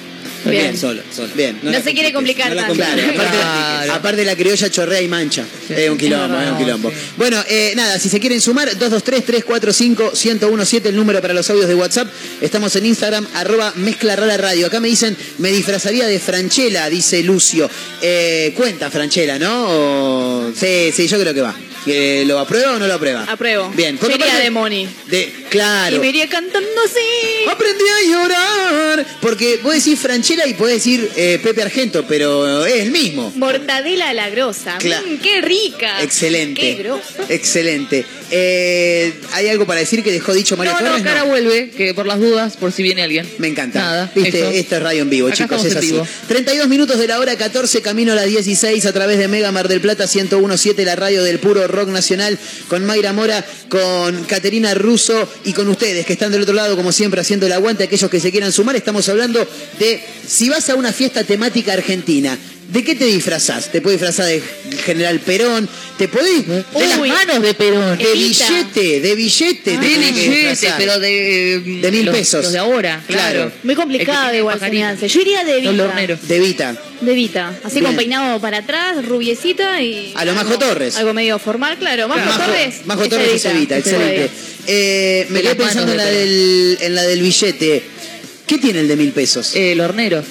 Bien. Solo, solo. Bien. No se quiere complicar no la tanto. Claro, aparte, Claro. aparte la criolla chorrea y mancha. Sí. es un quilombo, es un quilombo. sí. Bueno, eh, nada, si se quieren sumar, 223-345-1017, el número para los audios de WhatsApp. Estamos en Instagram, arroba mezcla rara radio. Acá me dicen, me disfrazaría de Franchella, dice Lucio. Eh, cuenta Franchella, ¿no? O- Sí, sí, yo creo que va. ¿Que ¿Lo aprueba o no lo aprueba? Apruebo. Bien. Aparte- de Moni. De, claro. Y me iría cantando así. Aprendí a llorar. Porque vos decís Franchella y podés decir eh, Pepe Argento, pero es el mismo. Mortadela a la grosa. Mm, ¡Qué rica! Excelente. ¡Qué grosa! Excelente. Eh, ¿Hay algo para decir que dejó dicho Mario No, Torres? no, ahora vuelve, que por las dudas, por si viene alguien. Me encanta. Nada, Viste, eso. esto es radio en vivo, Acá chicos, es en así. vivo. 32 minutos de la hora 14, camino a las 16 a través de Mega Mar del Plata 1017, la radio del puro rock nacional, con Mayra Mora, con Caterina Russo y con ustedes que están del otro lado, como siempre, haciendo el aguante. Aquellos que se quieran sumar, estamos hablando de si vas a una fiesta temática argentina. ¿De qué te disfrazás? Te puedes disfrazar de General Perón, te podés... De Uy. las manos de Perón. De Evita. billete, de billete. te De billete, pero de... De mil los- pesos. Los de ahora, claro. Claro. Muy tiene de igual soñarse. Yo iría de Vita. De Vita. De Vita. Así Bien. con peinado para atrás, rubiecita y. A lo Majo algo- Torres. Algo medio formal, claro. Majo Majo, Torres. Majo es Torres es Evita, es excelente. Eh, me quedé pensando en la, de del, en la del billete. ¿Qué tiene el de mil pesos? Eh, el hornero.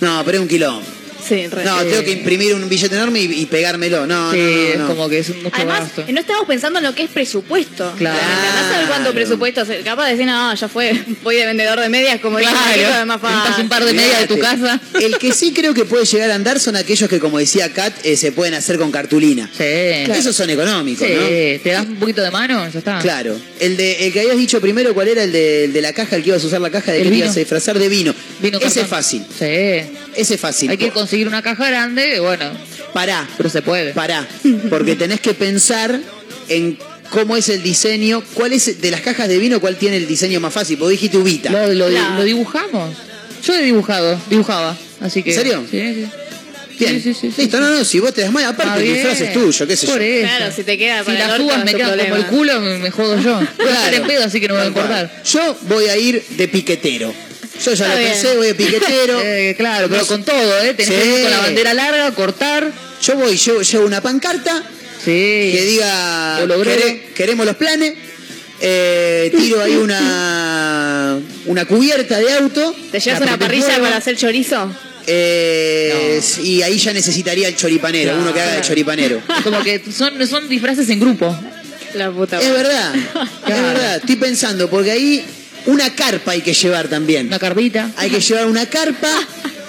No, pero es un quilombo. Sí, re. No, tengo que imprimir un billete enorme y, y pegármelo. No, sí, no, no, es no. como que es un mucho Además, gasto. no estamos pensando en lo que es presupuesto. Claro. Andás a ver cuánto presupuesto. se- Capaz de decir, no, ya fue, (laughs) voy de vendedor de medias, como dice Claro. Es más fácil. un par de medias de tu casa. (laughs) El que sí creo que puede llegar a andar son aquellos que, como decía Kat, eh, se pueden hacer con cartulina. Sí. Esos son económicos, Sí, ¿no? te das un poquito de mano, ya está. Claro. El de el que habías dicho primero, ¿cuál era? El de, el de la caja, el que ibas a usar la caja, de El que vino. ibas a disfrazar de vino. Vino Ese es fácil. Sí. Ese es fácil. Hay que conseguir una caja grande, bueno, Pará. pero se puede. Pará, (laughs) porque tenés que pensar en cómo es el diseño, cuál es de las cajas de vino, cuál tiene el diseño más fácil. Vos dijiste ubita. Lo, lo- Claro. lo dibujamos. Yo he dibujado, dibujaba. Así que. ¿En serio? Sí, sí. Bien. Sí, sí, sí, sí, Listo, sí. no, no, si vos te das mal, Ah, aparte el disfraz es tuyo, qué sé yo. Por eso. Claro, si te queda Si para el las orto, uvas es me tu quedan como el problema. culo, me, me jodo yo. Voy a estar en pedo, así que no me va a importar. Yo voy a ir de piquetero. Yo ya Está lo bien. pensé, voy de piquetero. (laughs) Eh, claro, pero con todo, ¿eh? Tenés que Sí. ir con la bandera larga, cortar. Yo voy, llevo, llevo una pancarta Sí. que diga. "Quere- queremos los planes. eh, tiro ahí una una cubierta de auto. ¿Te llevas la una parrilla fuego, para hacer chorizo? eh, Y ahí ya necesitaría el choripanero, uno que haga de choripanero. (laughs) Como que son, son disfraces en grupo. La puta Es verdad, es verdad. Estoy pensando, porque ahí una carpa hay que llevar también. Una carbita. Hay que llevar una carpa.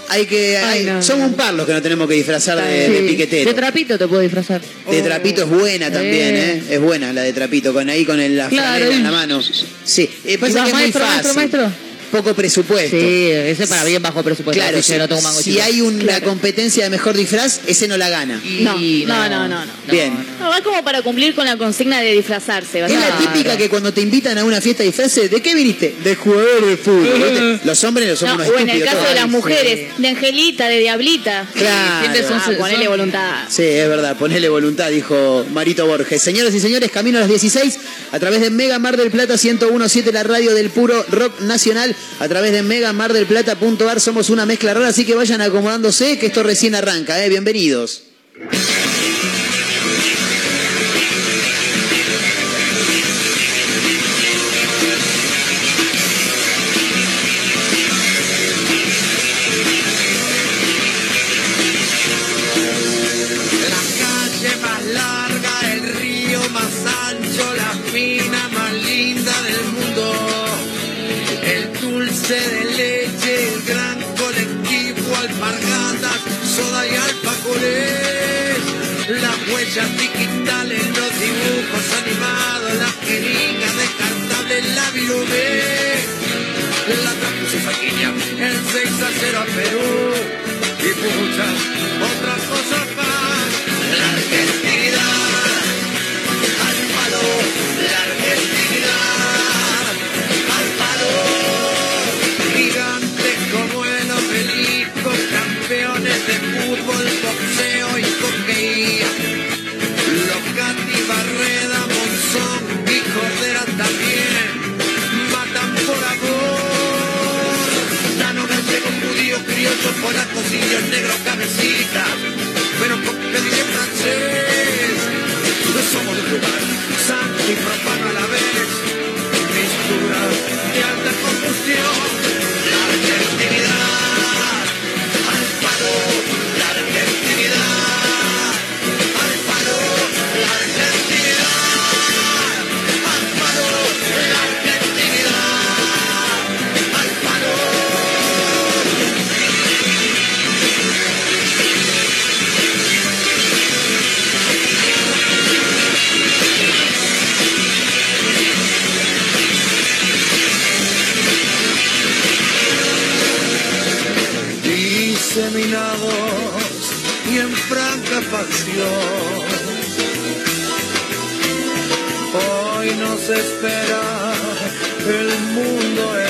Hay que. (laughs) Ay, hay- no, no. un par los que nos tenemos que disfrazar de, de piquetero. De trapito te puedo disfrazar. De trapito es buena también, ¿eh? Es buena la de trapito, con ahí con el, la Claro, franela en la mano. Sí, eh, pasa ¿Y que es muy maestro, fácil. maestro, maestro? Poco presupuesto. Sí, ese para bien bajo presupuesto. Claro, si, no tengo mango si hay una competencia de mejor disfraz, ese no la gana. Y- No, no, no, no, no. Bien. No, va como para cumplir con la consigna de disfrazarse. Es la típica que cuando te invitan a una fiesta de disfraces, ¿de qué viniste? De jugador de fútbol. Los hombres son No, unos o en el caso de las mujeres, sí. de Angelita, de Diablita. Claro. Ah, ponele son- voluntad. Sí, es verdad, ponele voluntad, dijo Marito Borges. Señoras y señores, camino a las 16 a través de Mega Mar del Plata 1017, la radio del puro rock nacional, a través de Mega Mar del Plata.ar. Somos una mezcla rara, así que vayan acomodándose, que esto recién arranca, ¿eh? Bienvenidos. La transfusión sanguínea, el 6 a 0 a Perú y criollo, polacos, indios, negros, cabecita. Pero con en francés. No somos de lugar santo y profano a la Espera el mundo.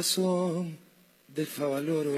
Corazón de Favaloro.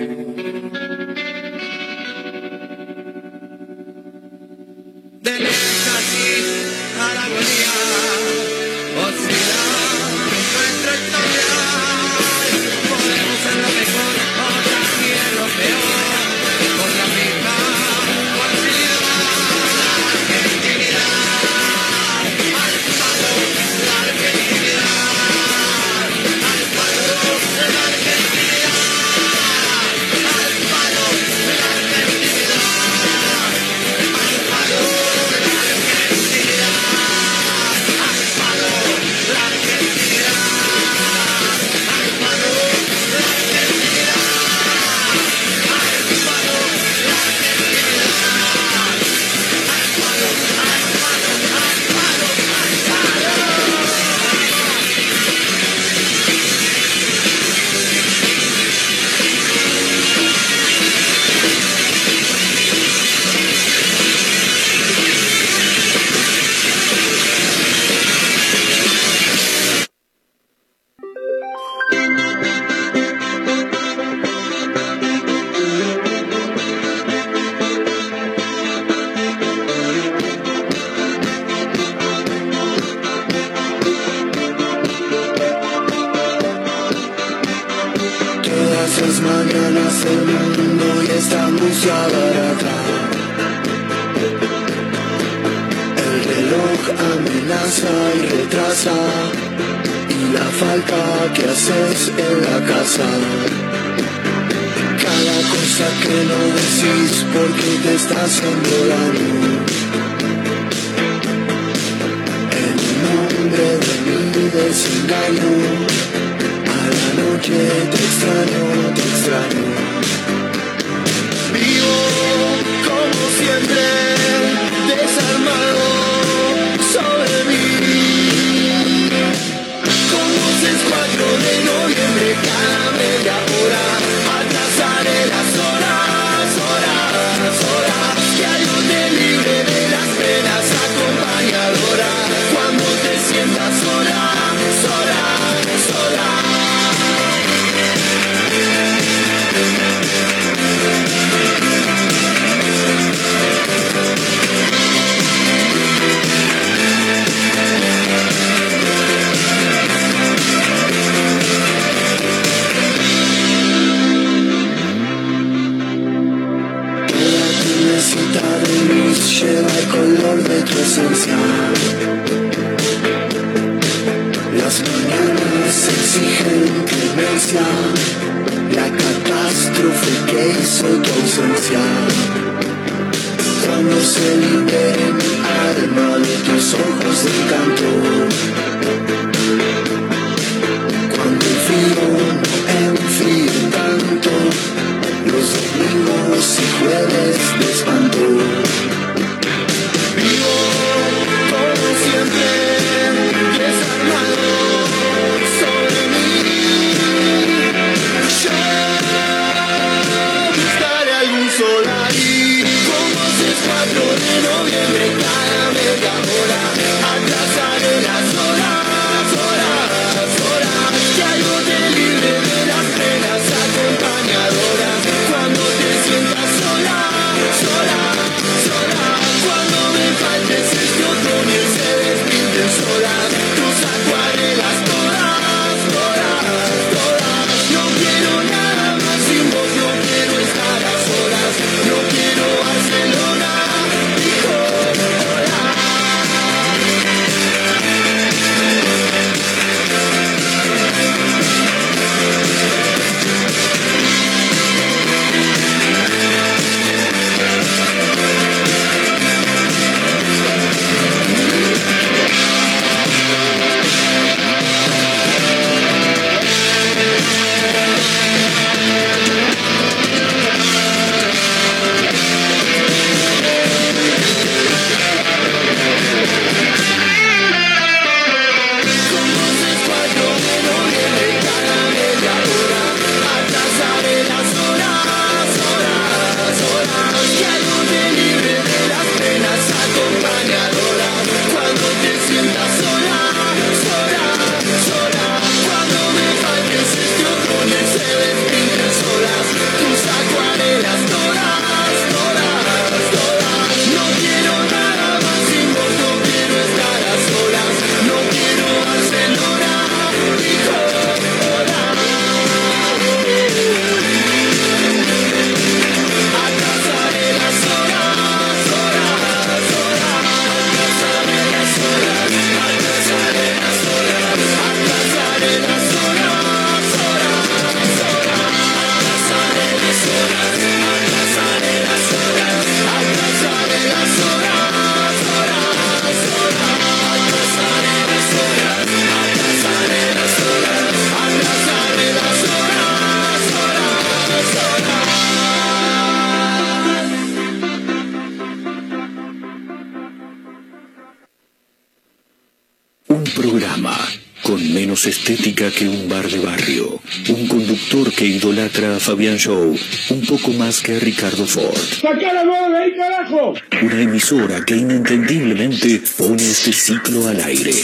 Fabián Show un poco más que Ricardo Ford. ¡Sacá la bola de ahí, carajo! Una emisora que inentendiblemente pone este ciclo al aire.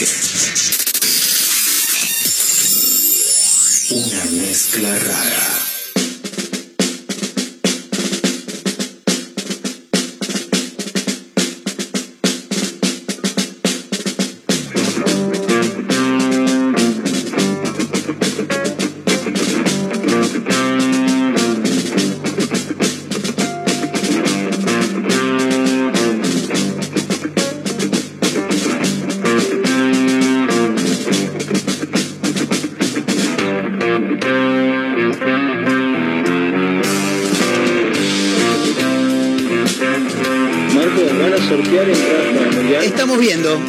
Una mezcla rara.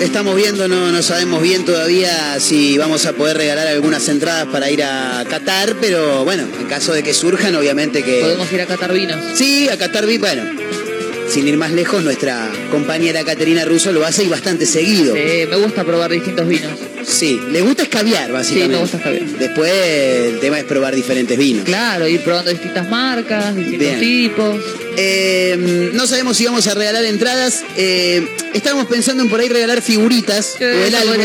Estamos viendo, no, no sabemos bien todavía si vamos a poder regalar algunas entradas para ir a Qatar, pero bueno, en caso de que surjan, obviamente que. Podemos ir a Qatar vinos. Sí, a Qatar vinos, bueno. Sin ir más lejos, nuestra compañera Caterina Russo lo hace y bastante seguido. Sí, me gusta probar distintos vinos. Sí, le gusta escabiar, básicamente. Sí, me gusta escabiar. Después el tema es probar diferentes vinos. Claro, ir probando distintas marcas, distintos Bien. tipos. Eh, no sabemos si vamos a regalar entradas. Eh, estábamos pensando en por ahí regalar figuritas o el álbum,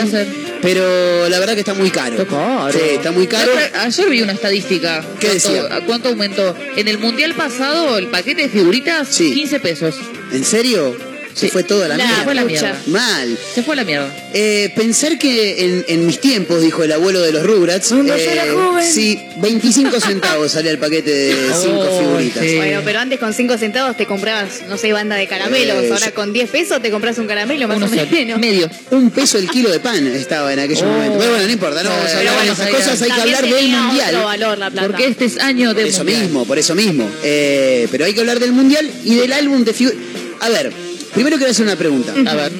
pero la verdad que está muy caro. Está caro. Sí, está muy caro. Ayer, vi una estadística. ¿Qué ¿Cuánto, decía? ¿Cuánto aumentó? En el mundial pasado, el paquete de figuritas, Sí. 15 pesos. ¿En serio? Se Sí. fue toda la Nah, mierda. fue la mierda. Mal. Se fue a la mierda. Eh, pensar que en, en mis tiempos, dijo el abuelo de los Rugrats, Cuando eh, yo era joven. sí, 25 centavos salía el paquete de 5 (laughs) Oh, figuritas. sí. Bueno, pero antes con 5 centavos te comprabas, no sé, banda de caramelos. Eh, Ahora yo- con 10 pesos te compras un caramelo más Uno o solo, menos. medio. Un peso el kilo de pan estaba en aquellos Oh. momentos. Pero bueno, no importa, no vamos a Pero hablar de bueno, esas cosas, hay que También hablar del tenía mundial. otro valor la plata. Porque este es año de Por eso mundial. mismo, por eso mismo. Eh, pero hay que hablar del mundial y del álbum de figuras. A ver, primero quiero hacer una pregunta. A ver.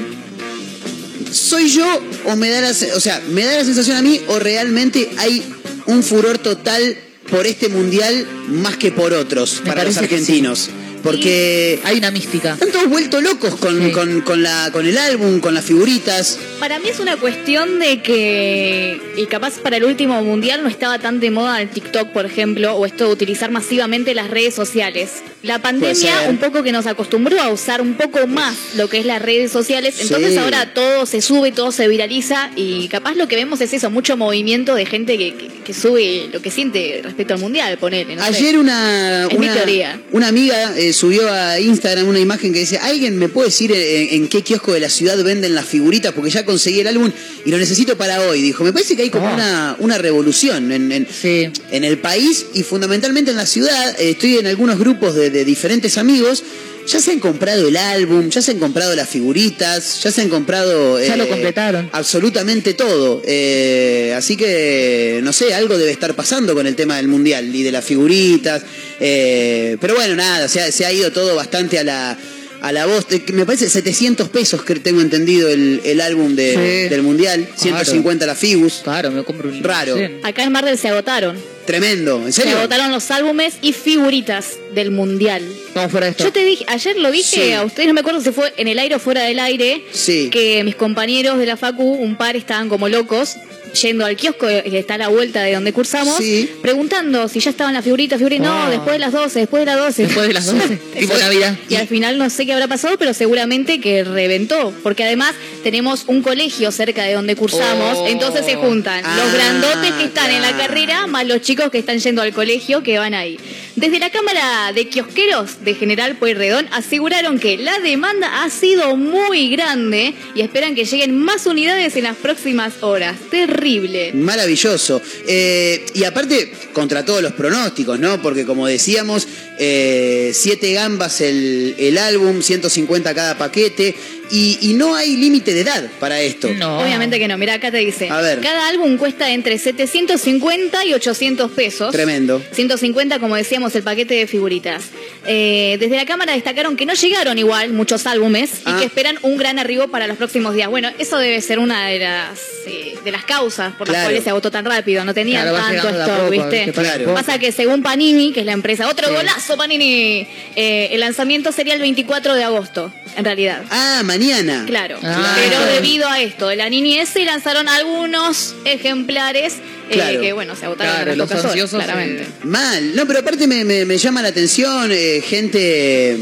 ¿Soy yo o me da la, o sea, me da la sensación a mí o realmente hay un furor total por este mundial más que por otros Me para los argentinos? Porque Hay una mística. están todos vueltos locos con, Sí. con, con la, con el álbum, con las figuritas. Para mí es una cuestión de que, y capaz para el último mundial no estaba tan de moda el TikTok, por ejemplo, o esto de utilizar masivamente las redes sociales. La pandemia un poco que nos acostumbró a usar un poco más lo que es las redes sociales, entonces Sí. ahora todo se sube, todo se viraliza y capaz lo que vemos es eso, mucho movimiento de gente que, que- que sube lo que siente respecto al mundial, ponele. no sé. Ayer una, Es mi una, teoría. una amiga eh, subió a Instagram una imagen que decía, ¿alguien me puede decir en, en qué kiosco de la ciudad venden las figuritas? Porque ya conseguí el álbum y lo necesito para hoy. Dijo, me parece que hay como Ah. una, una revolución en, en, Sí. en el país y fundamentalmente en la ciudad. Eh, estoy en algunos grupos de, de diferentes amigos. Ya se han comprado el álbum, ya se han comprado las figuritas, ya se han comprado... Ya lo completaron. Absolutamente todo. Eh, así que, no sé, algo debe estar pasando con el tema del mundial y de las figuritas. Eh, pero bueno, nada, se ha, se ha ido todo bastante a la, a la voz. Eh, Me parece 700 pesos que tengo entendido el, el álbum de- Sí. del mundial, 150 la Figus. Claro, me compro un. Raro. Acá en Mar del se agotaron. Tremendo, ¿en Se serio? agotaron los álbumes y figuritas del mundial. Vamos fuera de esto. Yo te dije, ayer lo dije Sí. a ustedes, no me acuerdo si fue en el aire o fuera del aire, Sí. que mis compañeros de la Facu, un par estaban como locos, yendo al kiosco que está a la vuelta de donde cursamos, Sí. preguntando si ya estaban las figuritas, figuritas, no, después de las 12, después de las 12. Después de las 12. tipo Navidad. Y al final no sé qué habrá pasado, pero seguramente que reventó. Porque además tenemos un colegio cerca de donde cursamos. Oh. entonces se juntan Ah, los grandotes que están en la carrera más los chicos que están yendo al colegio que van ahí. Desde la Cámara de Kiosqueros de General Pueyrredón aseguraron que la demanda ha sido muy grande y esperan que lleguen más unidades en las próximas horas. Terrible. Maravilloso. Eh, y aparte, contra todos los pronósticos, ¿no? Porque como decíamos, eh, siete gambas el, el álbum, 150 cada paquete, y, y no hay límite de edad para esto. No. Obviamente que no. Mira, acá te dice. A ver. Cada álbum cuesta entre 750 y 800 pesos. Tremendo. 150, como decíamos, el paquete de figuritas. Eh, desde la Cámara destacaron que no llegaron igual muchos álbumes y Ah. que esperan un gran arribo para los próximos días. Bueno, eso debe ser una de las eh, de las causas por las Claro. cuales se agotó tan rápido. No tenían Claro, tanto poco, ¿viste? Pasa que según Panini, que es la empresa, otro Sí. golazo Panini, eh, el lanzamiento sería el 24 de agosto, en realidad. Ah, mañana. Claro. Ah. Pero debido a esto de la niñez se lanzaron algunos ejemplares eh, Claro. que, bueno, se agotaron Claro, los ansiosos, claramente. eh, Mal. No, pero aparte me, me- me llama la atención eh, gente,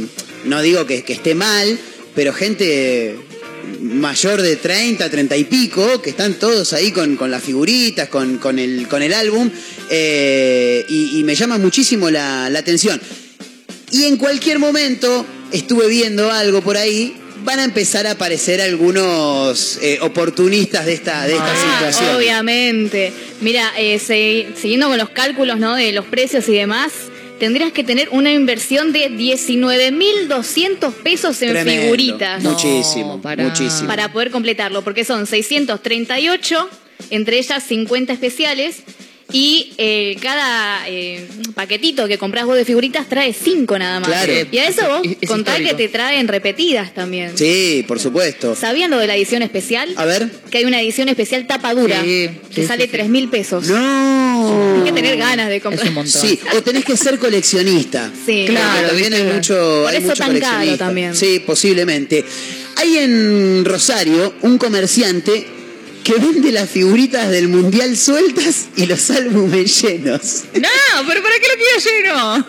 no digo que, que esté mal, pero gente mayor de 30, 30 y pico, que están todos ahí con, con las figuritas, con, con el, con el álbum, y, y me llama muchísimo la, la atención. Y en cualquier momento estuve viendo algo por ahí. Van a empezar a aparecer algunos eh, oportunistas de esta, de esta Ah, situación. obviamente. Mira, eh, se- siguiendo con los cálculos ¿no? de los precios y demás, tendrías que tener una inversión de 19.200 pesos en Tremendo. figuritas Muchísimo, pará. muchísimo. para poder completarlo, porque son 638, entre ellas 50 especiales. Y eh, cada eh, paquetito que compras vos de figuritas trae 5 nada más. Claro. Y a eso vos Es- es contá que te traen repetidas también. Sí, por supuesto. ¿Sabían lo de la edición especial? A ver. Que hay una edición especial tapa dura Sí, que sí, sale sí. 3 mil pesos. No. Hay que tener ganas de Es comprar. un montón. Sí, o tenés que ser coleccionista. Sí. Claro, también hay mucho. Por hay eso mucho tan caro coleccionista. también. Sí, posiblemente. Hay en Rosario un comerciante que vende las figuritas del mundial sueltas y los álbumes llenos. No, pero ¿para qué lo quiero lleno?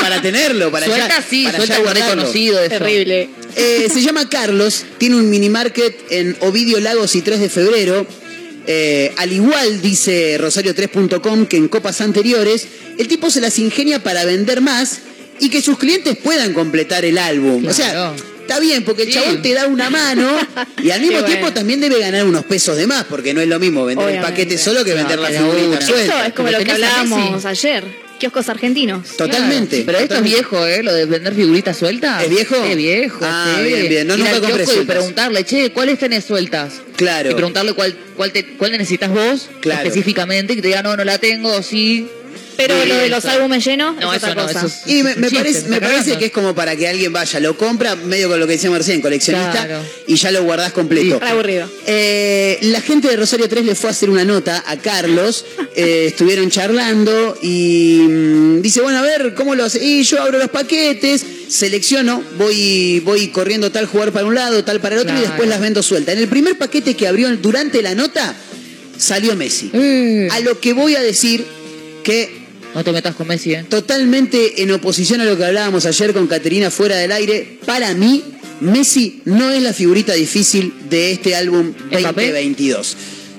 Para tenerlo, para suelta ya, sí, para suelta ya guardarlo. reconocido eso. Terrible. Eh, se llama Carlos, tiene un mini market en Ovidio Lagos y 3 de febrero. Eh, al igual dice Rosario3.com que en copas anteriores, el tipo se las ingenia para vender más y que sus clientes puedan completar el álbum. O sea. Está bien, porque el Sí. chabón te da una mano y al (laughs) mismo tiempo bueno. también debe ganar unos pesos de más, porque no es lo mismo vender Obviamente. el paquete solo que No, vender la figurita una. Eso suelta. es como Como lo que hablábamos ayer. Kioscos argentinos. Totalmente. Claro. Pero esto es viejo, ¿eh? Lo de vender figuritas sueltas. ¿Es viejo? Es viejo, Ah, sí. bien, bien. No, Ir nunca compré y preguntarle, che, ¿cuáles tenés sueltas? Claro. Y preguntarle cuál, cuál, te, cuál necesitas vos Claro. específicamente. Que te diga, no, no la tengo, sí. Pero Sí, lo de los eso. álbumes llenos No, es eso otra no, cosa. eso es- Y me, parece, me parece que es como para que alguien vaya, lo compra, medio con lo que decíamos recién, coleccionista, Claro. y ya lo guardás completo. Re aburrido. Eh, la gente de Rosario 3 le fue a hacer una nota a Carlos, eh, estuvieron charlando y mm, dice, bueno, a ver, ¿cómo lo hace? Y yo abro los paquetes, selecciono, voy, voy corriendo tal jugar para un lado, tal para el otro y después las vendo sueltas. En el primer paquete que abrió durante la nota, salió Messi. Eh, A lo que voy a decir que no te metas con Messi, ¿eh? totalmente en oposición a lo que hablábamos ayer con Caterina fuera del aire, para mí, Messi no es la figurita difícil de este álbum ¿Mbappé? 2022.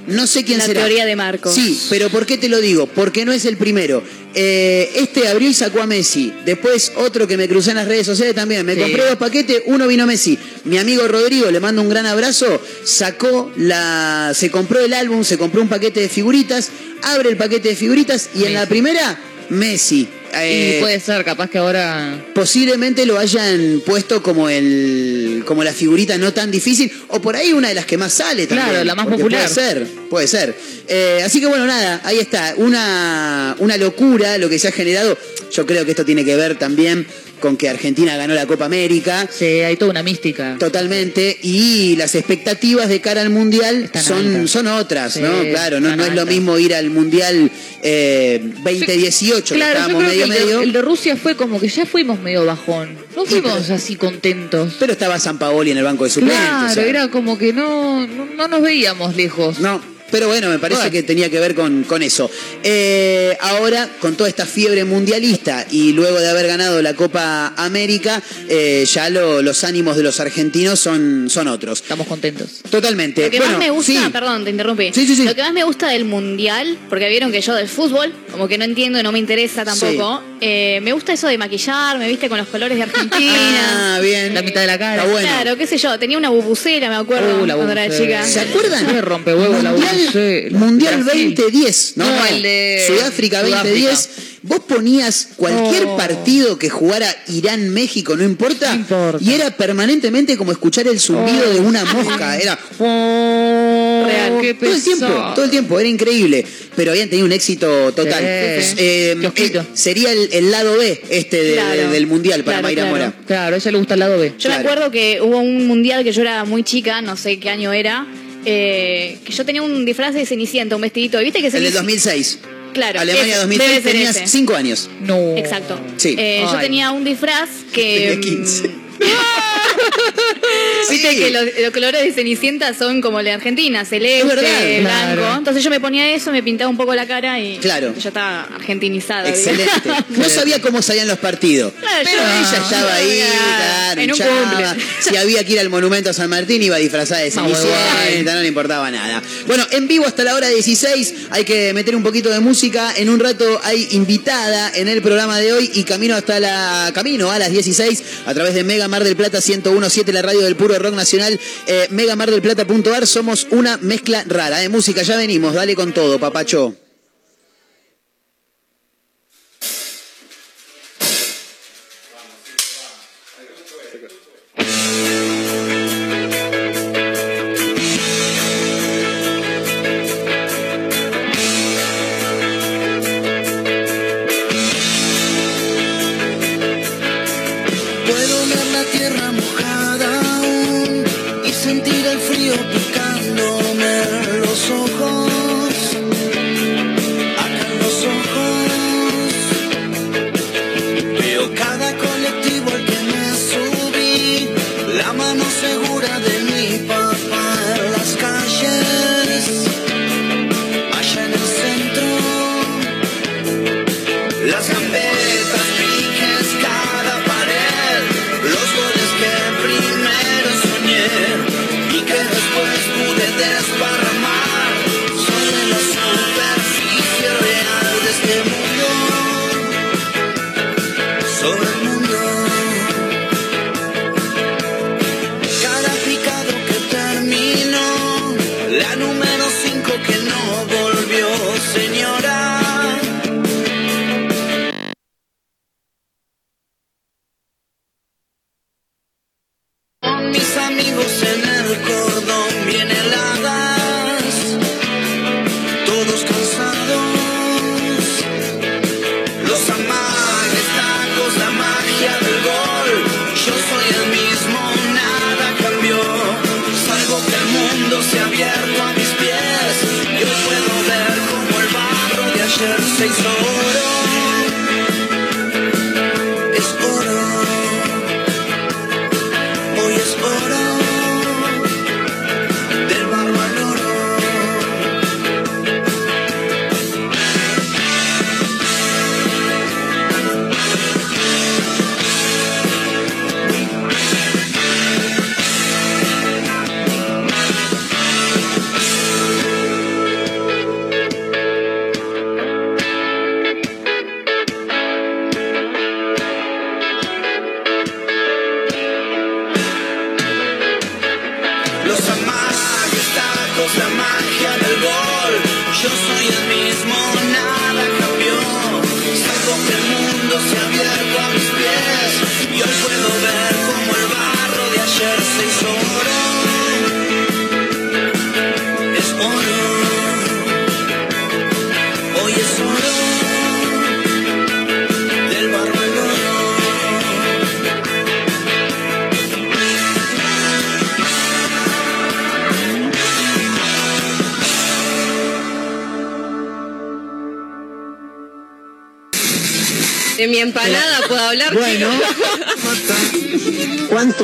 No sé quién La será. teoría de Marcos. Sí, pero ¿por qué te lo digo? Porque no es el primero. Eh, este abrió y sacó a Messi. Después otro que me crucé en las redes sociales también. Me Sí. compré dos paquetes, uno vino Messi. Mi amigo Rodrigo, le mando un gran abrazo, sacó la... Se compró el álbum, se compró un paquete de figuritas, abre el paquete de figuritas y en la primera, Messi. Eh, y puede ser, capaz que ahora. posiblemente lo hayan puesto como el como la figurita no tan difícil o por ahí una de las que más sale también Claro, la más popular. puede ser puede ser Eh, así que bueno nada ahí está una una locura lo que se ha generado yo creo que esto tiene que ver también con que Argentina ganó la Copa América Sí, hay toda una mística. Totalmente, y las expectativas de cara al Mundial Están son, altas. son otras, Sí, ¿no? Claro, no, no es lo mismo ir al Mundial eh, 2018, que Claro, yo estábamos creo que medio el de, medio, el de Rusia fue como que ya fuimos medio bajón. No fuimos pero- así contentos. pero estaba San Paoli en el banco de suplentes. Claro, o sea. era como que no, no, no nos veíamos lejos. No, pero bueno, me parece Bueno. que tenía que ver con, con eso. Eh, ahora, con toda esta fiebre mundialista y luego de haber ganado la Copa América, eh, ya lo- los ánimos de los argentinos son, son otros. Estamos contentos. Totalmente. Lo que Bueno, más me gusta, sí. perdón, te interrumpí. Sí, sí, sí. Lo que más me gusta del mundial, porque vieron que yo del fútbol, como que no entiendo y no me interesa tampoco, eh, me gusta eso de maquillar, me viste con los colores de Argentina. (laughs) Ah, bien. La mitad de la cara. Está bueno. Claro, qué sé yo, tenía una bubucela, me acuerdo, Uh, la cuando era chica. ¿Se acuerdan? Rompehuevo la Mundial, bubucela. Mundial Brasil. 2010, ¿no? No, el de Sudáfrica Sudáfrica. 2010. Vos ponías cualquier Oh. partido que jugara Irán-México, no importa, No importa. y era permanentemente como escuchar el zumbido Oh. de una mosca. Era (laughs) Real, qué todo el tiempo, todo el tiempo, era increíble. Pero habían tenido un éxito total. Sí. Eh, eh, sería el, el lado B este de- Claro, del mundial para claro, Mayra claro. Mora. Claro, a ella le gusta el lado B. Yo me acuerdo que hubo un mundial que yo era muy chica, no sé qué año era, eh, que yo tenía un disfraz de Cenicienta, un vestidito. ¿Viste que El del Cenicienta? 2006. Claro. Alemania ese, 2006 debe ser tenías ese. 5 años. No. Exacto. Sí. Eh, yo tenía un disfraz que. Tenía 15. (laughs) (laughs) Viste que los, los colores de Cenicienta son como la de Argentina, Es celeste, blanco. Claro. Entonces yo me ponía eso, me pintaba un poco la cara y Claro. ya estaba argentinizada. Excelente. (laughs) No sabía cómo salían los partidos. Claro, Pero yo- ella estaba ahí, Claro, en un cumple. (laughs) Si había que ir al monumento a San Martín, iba disfrazada de Cenicienta, no le importaba nada. Bueno, en vivo hasta la hora 16, hay que meter un poquito de música. En un rato hay invitada en el programa de hoy y camino hasta la camino a las 16 a través de Mega Mar del Plata 1017, la radio del puro rock nacional, eh, megamardelplata.ar. Somos una mezcla rara de música. Ya venimos, dale con todo, papacho.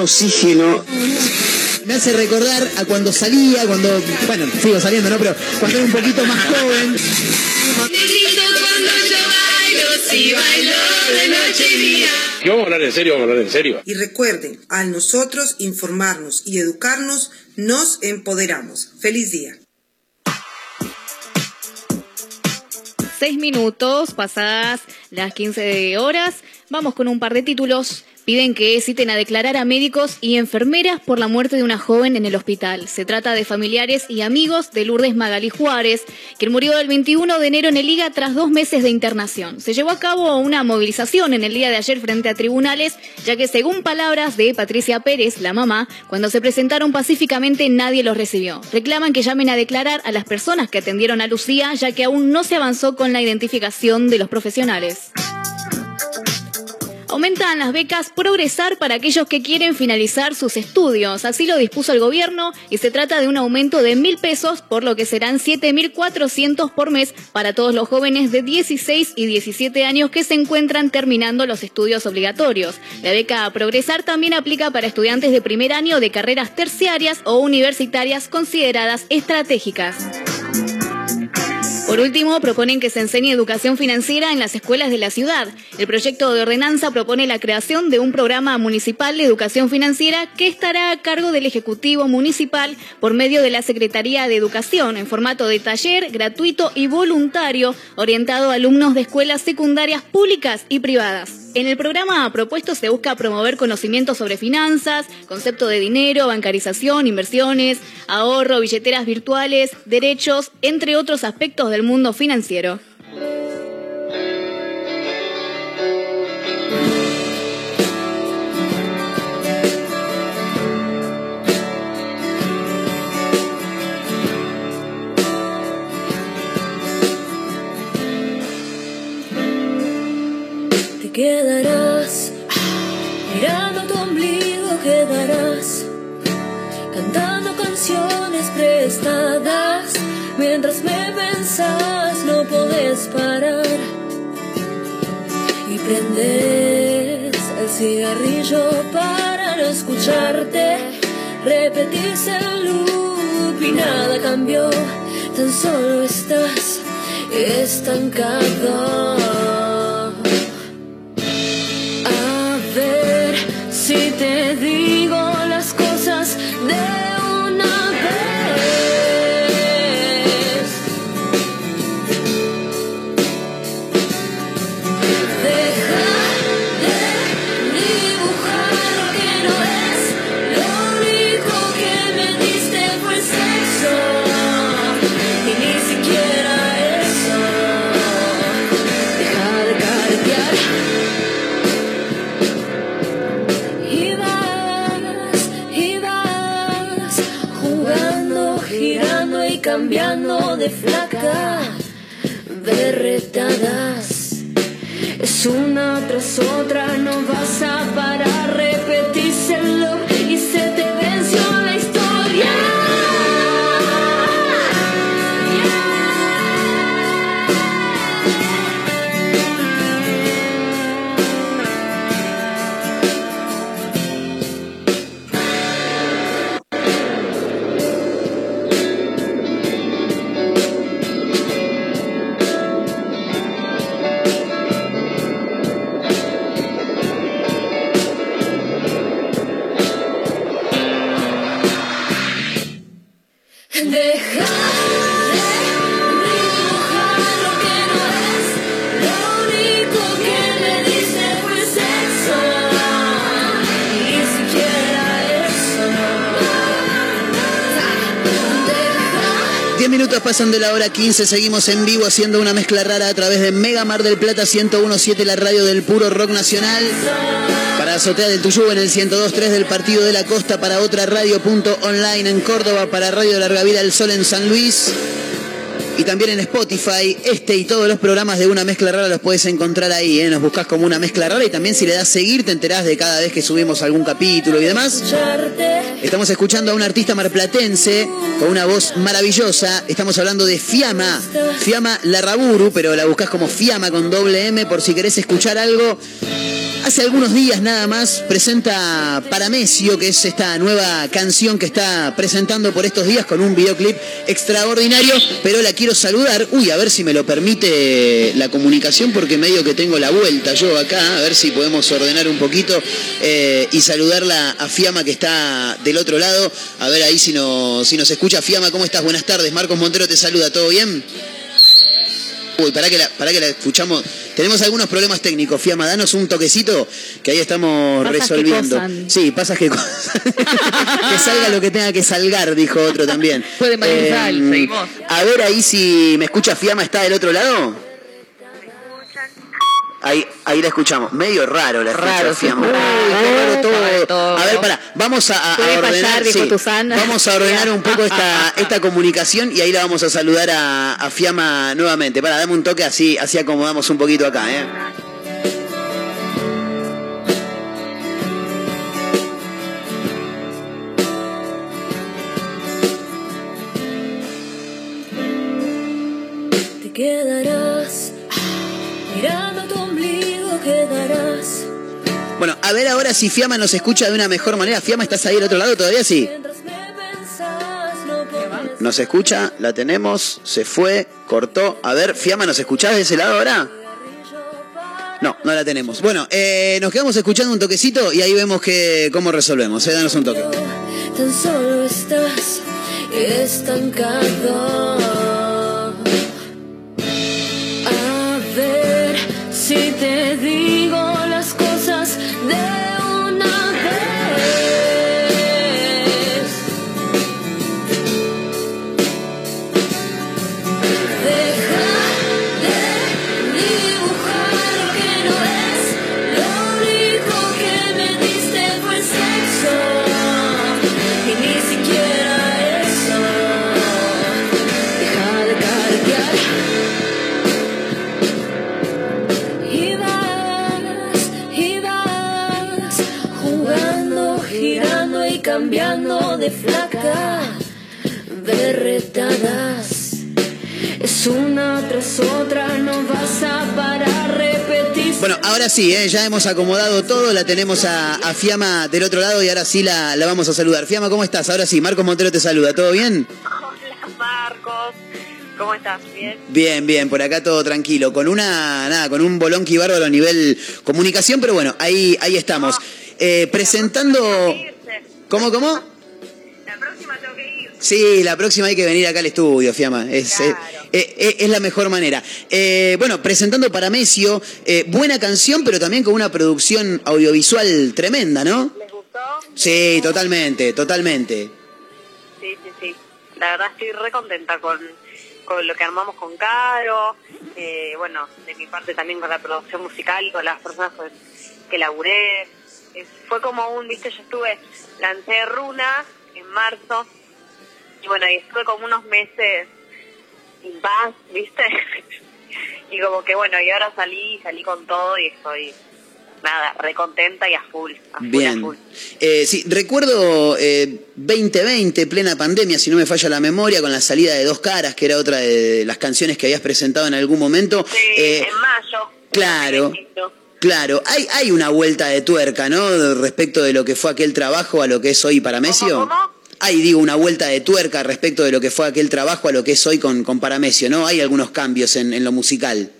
Oxígeno? Me hace recordar a cuando salía, cuando, bueno, sigo saliendo, ¿no? Pero cuando era un poquito más joven. Que vamos a hablar en serio, vamos a hablar en serio. Y recuerden, al nosotros informarnos y educarnos, nos empoderamos. Feliz día. Seis minutos pasadas las 15 horas. Vamos con un par de títulos. Piden que citen a declarar a médicos y enfermeras por la muerte de una joven en el hospital. Se trata de familiares y amigos de Lourdes Magali Juárez, quien murió el 21 de enero en el Liga tras dos meses de internación. Se llevó a cabo una movilización en el día de ayer frente a tribunales, ya que según palabras de Patricia Pérez, la mamá, cuando se presentaron pacíficamente nadie los recibió. Reclaman que llamen a declarar a las personas que atendieron a Lucía, ya que aún no se avanzó con la identificación de los profesionales. Aumentan las becas Progresar para aquellos que quieren finalizar sus estudios. Así lo dispuso el gobierno y se trata de un aumento de mil pesos, por lo que serán 7.400 por mes para todos los jóvenes de 16 y 17 años que se encuentran terminando los estudios obligatorios. La beca Progresar también aplica para estudiantes de primer año de carreras terciarias o universitarias consideradas estratégicas. Por último, proponen que se enseñe educación financiera en las escuelas de la ciudad. El proyecto de ordenanza propone la creación de un programa municipal de educación financiera que estará a cargo del Ejecutivo Municipal por medio de la Secretaría de Educación en formato de taller gratuito y voluntario orientado a alumnos de escuelas secundarias públicas y privadas. En el programa propuesto se busca promover conocimientos sobre finanzas, concepto de dinero, bancarización, inversiones, ahorro, billeteras virtuales, derechos, entre otros aspectos del mundo financiero. Quedarás, mirando tu ombligo quedarás, cantando canciones prestadas, mientras me pensas no podés parar. Y prendes el cigarrillo para no escucharte, repetís el loop y nada cambió, tan solo estás estancado. Si te Es una tras otra, no vas a parar, pasan de la hora 15, seguimos en vivo haciendo una mezcla rara a través de Mega Mar del Plata 1017, la radio del puro rock nacional. Para Azotea del Tuyú en el 1023 del Partido de la Costa, para otra radio.online en Córdoba, para Radio Larga Vida del Sol en San Luis. Y también en Spotify, este y todos los programas de Una Mezcla Rara los puedes encontrar ahí, ¿eh? nos buscas como Una Mezcla Rara y también si le das seguir te enterás de cada vez que subimos algún capítulo y demás. Estamos escuchando a un artista marplatense con una voz maravillosa, estamos hablando de Fiamma, Fiamma Larraburu, pero la buscas como Fiamma con doble M por si querés escuchar algo Hace algunos días nada más presenta Paramesio, que es esta nueva canción que está presentando por estos días con un videoclip extraordinario, pero la quiero saludar. Uy, a ver si me lo permite la comunicación, porque medio que tengo la vuelta yo acá, a ver si podemos ordenar un poquito eh, y saludarla a Fiamma que está del otro lado. A ver ahí si, no, si nos escucha. Fiamma, ¿cómo estás? Buenas tardes. Marcos Montero te saluda, ¿todo bien? Uy, para que la, para que la escuchamos. Tenemos algunos problemas técnicos, Fiamma, danos un toquecito que ahí estamos resolviendo. sí, pasa que (laughs) que salga lo que tenga que salgar, dijo otro también. Puede eh, seguimos. A ver ahí si me escucha Fiamma, ¿está del otro lado? Ahí, ahí la escuchamos. Medio raro la raro, sí, Uy, raro eh. todo. A ver, para, vamos a, a ordenar, fallar, vamos a ordenar un poco esta, (laughs) esta comunicación y ahí la vamos a saludar a, a Fiamma nuevamente. Para, dame un toque así, así acomodamos un poquito acá, ¿eh? Quedaré Bueno, a ver ahora si Fiamma nos escucha de una mejor manera. Fiamma, ¿estás ahí al otro lado todavía? Sí. Nos escucha, la tenemos, se fue, cortó. A ver, Fiamma, ¿nos escuchás de ese lado ahora? No, no la tenemos. Bueno, eh, nos quedamos escuchando un toquecito y ahí vemos que cómo resolvemos. Eh, danos un toque. Tan solo estás estancado. A ver si te Berretadas. Es una tras otra, no vas a parar, repetir. Bueno, ahora sí, eh, ya hemos acomodado todo, la tenemos a, a Fiamma del otro lado y ahora sí la, la vamos a saludar. Fiamma, ¿cómo estás? Ahora sí, Marco Montero te saluda, ¿todo bien? Hola Marcos, ¿cómo estás? ¿Bien? Bien, bien, por acá todo tranquilo, con una, nada, con un bolonqui bárbaro a nivel comunicación, pero bueno, ahí, ahí estamos. Eh, presentando... ¿Cómo, cómo? Sí, la próxima hay que venir acá al estudio, Fiamma. Es, eh, eh, eh, es la mejor manera. Eh, bueno, presentando Paramesio, eh, buena canción, pero también con una producción audiovisual tremenda, ¿no? ¿Les gustó? Sí, totalmente, totalmente. Sí, sí, sí. La verdad estoy re contenta con, con lo que armamos con Caro. eh, bueno, de mi parte también con la producción musical y con las personas con- que laburé. Fue como un, viste, yo estuve, lancé Runa en marzo. Y bueno, y estuve como unos meses sin paz, viste. (laughs) y como que bueno, y ahora salí, salí con todo y estoy, nada, re contenta y a full. A full, a Bien. full. Eh, sí, recuerdo eh, 2020, plena pandemia, si no me falla la memoria, con la salida de Dos Caras, que era otra de las canciones que habías presentado en algún momento. Eh, en mayo. claro. Claro, hay, hay una vuelta de tuerca, ¿no? Respecto de lo que fue aquel trabajo a lo que es hoy Paramesio. Hay, digo, una vuelta de tuerca respecto de lo que fue aquel trabajo a lo que es hoy con, con Paramesio, ¿no? Hay algunos cambios en, en lo musical.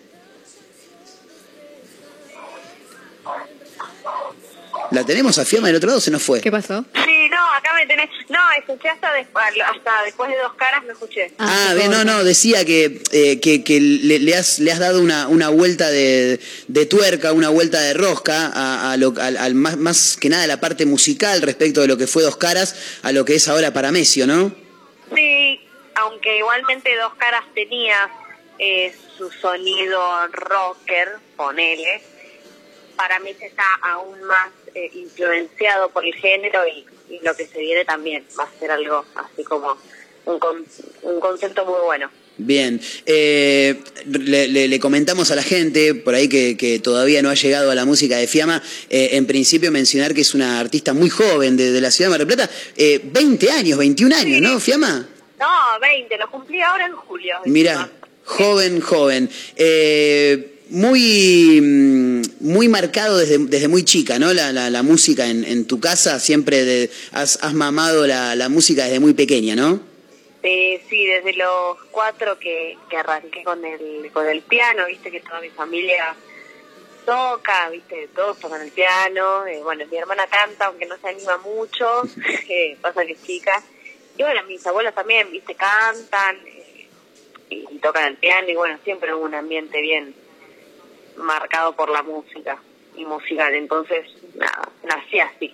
¿La tenemos a Fiamma del otro lado o se nos fue? ¿Qué pasó? Sí, no, acá me tenés. No, escuché hasta después, hasta después de dos caras me escuché. Ah, bien, no, no, decía que, eh, que, que le, le has, le has dado una, una vuelta de, de tuerca, una vuelta de rosca a, a lo, al, al más, más que nada la parte musical respecto de lo que fue Dos Caras a lo que es ahora Paramesio, ¿no? Sí, aunque igualmente dos caras tenía eh, su sonido rocker, ponele, para mí se está aún más eh, influenciado por el género y, y lo que se viene también va a ser algo así como un, con- un concepto muy bueno. Bien, eh, le, le- le comentamos a la gente por ahí que, que todavía no ha llegado a la música de Fiamma, eh, en principio mencionar que es una artista muy joven de, de la ciudad de Mar del Plata, eh, 20 años, 21 años, ¿no, Fiamma? No, 20, lo cumplí ahora en julio. Mira, joven, joven. Eh, muy, mm, muy marcado desde, desde muy chica, ¿no? La, la- la música en, en tu casa, siempre de- has, has mamado la, la música desde muy pequeña, ¿no? Eh, sí, desde los cuatro que, que arranqué con el, con el piano, viste que toda mi familia toca, viste, todos tocan el piano, eh, bueno, mi hermana canta, aunque no se anima mucho, (laughs) (laughs) eh, pasa que es chica, y bueno, mis abuelos también, viste, cantan eh, y, y tocan el piano, y bueno, siempre hubo un ambiente bien marcado por la música y musical, entonces, nada, nací así.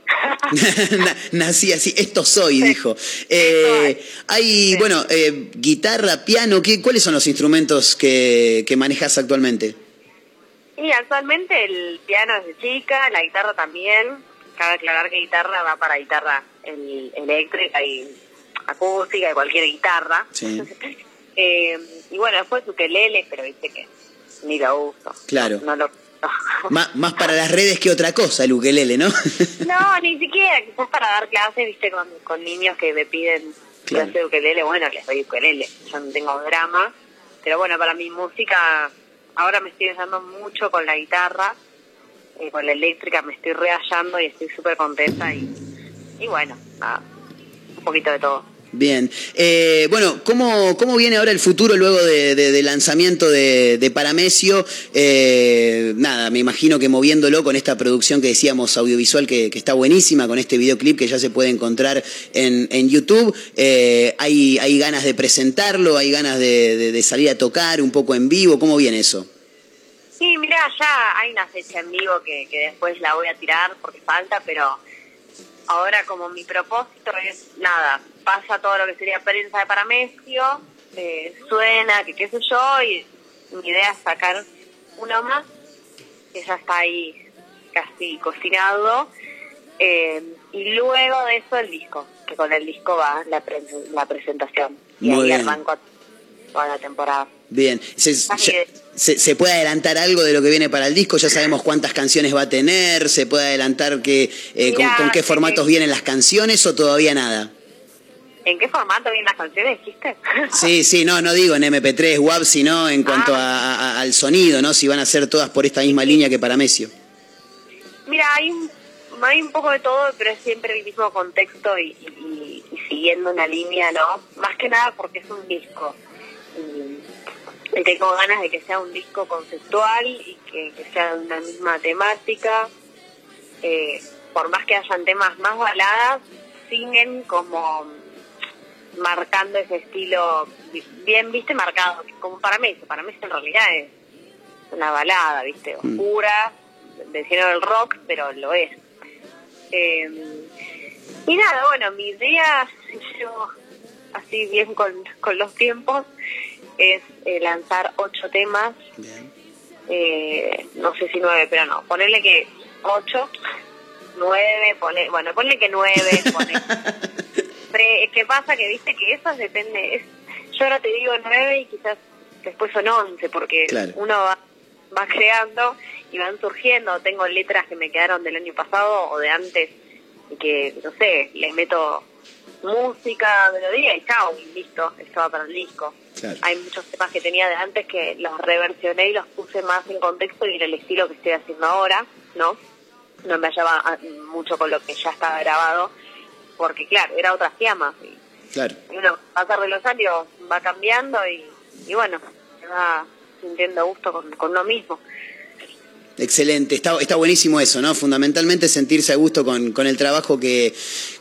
(laughs) Na- Nací así, esto soy, dijo. Eh, hay, bueno, eh, guitarra, piano, ¿qué, ¿cuáles son los instrumentos que, que manejas actualmente? Y actualmente el piano es de chica, la guitarra también. Cabe aclarar que guitarra va para guitarra el- eléctrica y acústica y cualquier guitarra. Sí, (laughs) Eh, y bueno, después ukelele, pero viste que ni lo uso. claro. No lo más para las redes que otra cosa, el ukelele, ¿no? (laughs) No, ni siquiera, quizás para dar clases, viste, con, con niños que me piden Claro. clase de ukelele, bueno, les doy ukelele, yo no tengo drama, pero bueno, para mi música, ahora me estoy usando mucho con la guitarra, eh, con la eléctrica me estoy rehallando y estoy súper contenta y, y bueno, nada, un poquito de todo. Bien. Eh, bueno, ¿cómo, ¿cómo viene ahora el futuro luego de, de- del lanzamiento de, de Paramesio? Eh, nada, me imagino que moviéndolo con esta producción que decíamos audiovisual que, está buenísima, con este videoclip que ya se puede encontrar en, en YouTube, eh, hay, ¿hay ganas de presentarlo? ¿Hay ganas de salir a tocar un poco en vivo? ¿Cómo viene eso? Sí, mira, ya hay una fecha en vivo que, que después la voy a tirar porque falta, pero ahora como mi propósito es, nada, pasa todo lo que sería prensa de Paramesio, eh, suena, que qué sé yo, y mi idea es sacar uno más, que ya está ahí casi cocinado, eh, y luego de eso el disco, que con el disco va la, pre- la presentación, y Muy ahí bien. arranco toda la temporada. Bien. ¿Se, se- se puede adelantar algo de lo que viene para el disco? ¿Ya sabemos cuántas canciones va a tener? ¿Se puede adelantar que, eh, con, Mirá, con qué sí. formatos vienen las canciones o todavía nada? ¿En qué formato vienen las canciones, dijiste? (laughs) Sí, sí, no, no digo en MP3, WAV, sino en cuanto a- a- al sonido, ¿no? Si van a ser todas por esta misma línea que para Mesio. Mira, hay un, hay un poco de todo, pero es siempre el mismo contexto y, y- y siguiendo una línea, ¿no? Más que nada porque es un disco. Y tengo ganas de que sea un disco conceptual y que, que sea de una misma temática. Eh, por más que hayan temas más baladas, siguen como marcando ese estilo bi- bien, viste, marcado, como para mí, para mí en realidad es una balada, viste, oscura, del género del rock, pero lo es. Eh, y nada, bueno, mi idea, yo así bien con, con los tiempos, es eh, lanzar ocho temas, eh, no sé si nueve, pero no, ponerle que ocho, (laughs) nueve, pone, bueno, ponle que nueve, (laughs) pone. Pero es que pasa que viste que eso depende, es, yo ahora te digo nueve y quizás después son once, porque Claro. uno va, va creando y van surgiendo, tengo letras que me quedaron del año pasado o de antes y que, no sé, les meto música, melodía y chao, y listo, esto va para el disco. Claro. Hay muchos temas que tenía de antes que los reversioné y los puse más en contexto y en el estilo que estoy haciendo ahora, ¿no? No me hallaba ah, mucho con lo que ya estaba grabado, porque claro, era otra fiamma. Y, Claro. y uno, pasar de los años va cambiando y, y bueno, se va sintiendo gusto con, con uno mismo. Excelente, está, está buenísimo eso, ¿no? Fundamentalmente sentirse a gusto con, con el trabajo que,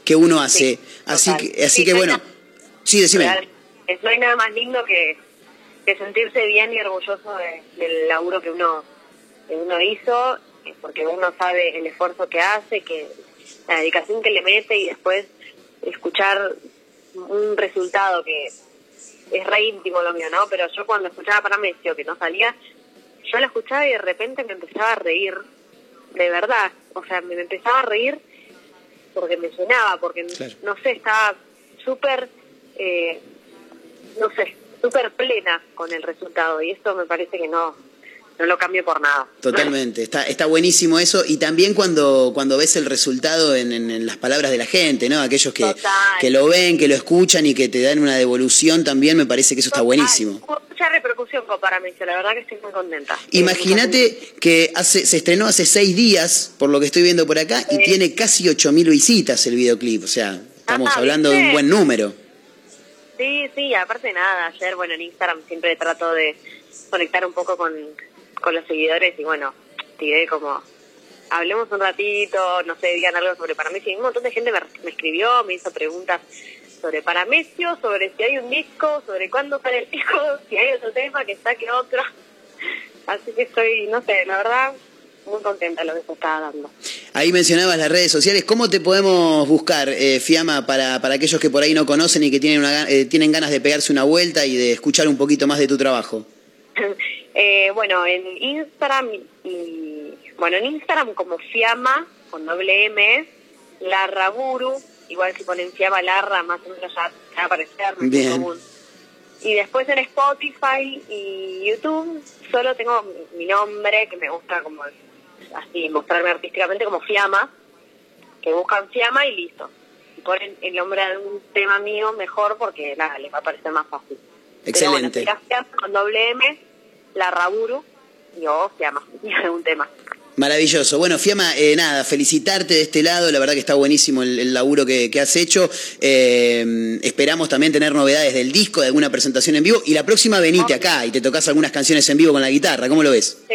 que uno hace. Así total. que, así Sí, que bueno, sí, decime. No hay nada más lindo que, que sentirse bien y orgulloso de- del laburo que uno, que uno hizo, porque uno sabe el esfuerzo que hace, que la dedicación que le mete y después escuchar un resultado que es re íntimo lo mío, ¿no? Pero yo cuando escuchaba para Mesio que no salía, yo la escuchaba y de repente me empezaba a reír, de verdad, o sea, me empezaba a reír porque me llenaba, porque Claro. no sé, estaba súper, eh, no sé, súper plena con el resultado y esto me parece que no, no lo cambio por nada. Totalmente, está, está buenísimo eso y también cuando, cuando ves el resultado en, en- en las palabras de la gente, ¿no? Aquellos que, Total. que lo ven, que lo escuchan y que te dan una devolución también, me parece que eso está buenísimo. Mucha repercusión con Paramesio, la verdad que estoy muy contenta. Imagínate que hace, se estrenó hace seis días, por lo que estoy viendo por acá, y tiene casi 8.000 visitas el videoclip, o sea, estamos Ah, hablando de un buen número. Sí, sí, aparte de nada, ayer, bueno, en Instagram siempre trato de conectar un poco con, con los seguidores y bueno, tiré como, hablemos un ratito, no sé, digan algo sobre Paramesio y un montón de gente me, me escribió, me hizo preguntas sobre Paramesio, sobre si hay un disco, sobre cuándo sale el disco, (laughs) si hay otro tema que saque otro. (laughs) Así que estoy, no sé, la verdad, muy contenta de lo que se está dando. Ahí mencionabas las redes sociales, ¿cómo te podemos buscar, eh, Fiamma, para, para aquellos que por ahí no conocen y que tienen, una, eh, tienen ganas de pegarse una vuelta y de escuchar un poquito más de tu trabajo? (laughs) Eh, bueno, en Instagram y bueno, en Instagram como Fiamma con doble M, Larraburu, igual si ponen Fiamma Larra, más o menos ya va a aparecer, Bien. común. Y después en Spotify y YouTube solo tengo mi- nombre, que me gusta como así mostrarme artísticamente como Fiamma, que buscan Fiamma y listo. Y ponen el nombre de algún tema mío mejor porque nada, les va a parecer más fácil. Excelente. Pero bueno, Fiamma con doble M, la Raburu y o Fiamma, (laughs) y algún tema. Maravilloso. Bueno, Fiamma, eh, nada, felicitarte de este lado. La verdad que está buenísimo el, el laburo que, que has hecho. Eh, esperamos también tener novedades del disco, de alguna presentación en vivo. Y la próxima venite acá y te tocas algunas canciones en vivo con la guitarra. ¿Cómo lo ves? Sí,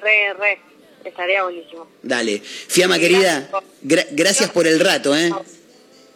re, re. Estaría buenísimo. Dale. Fiamma, querida, gra- gracias por el rato, ¿eh?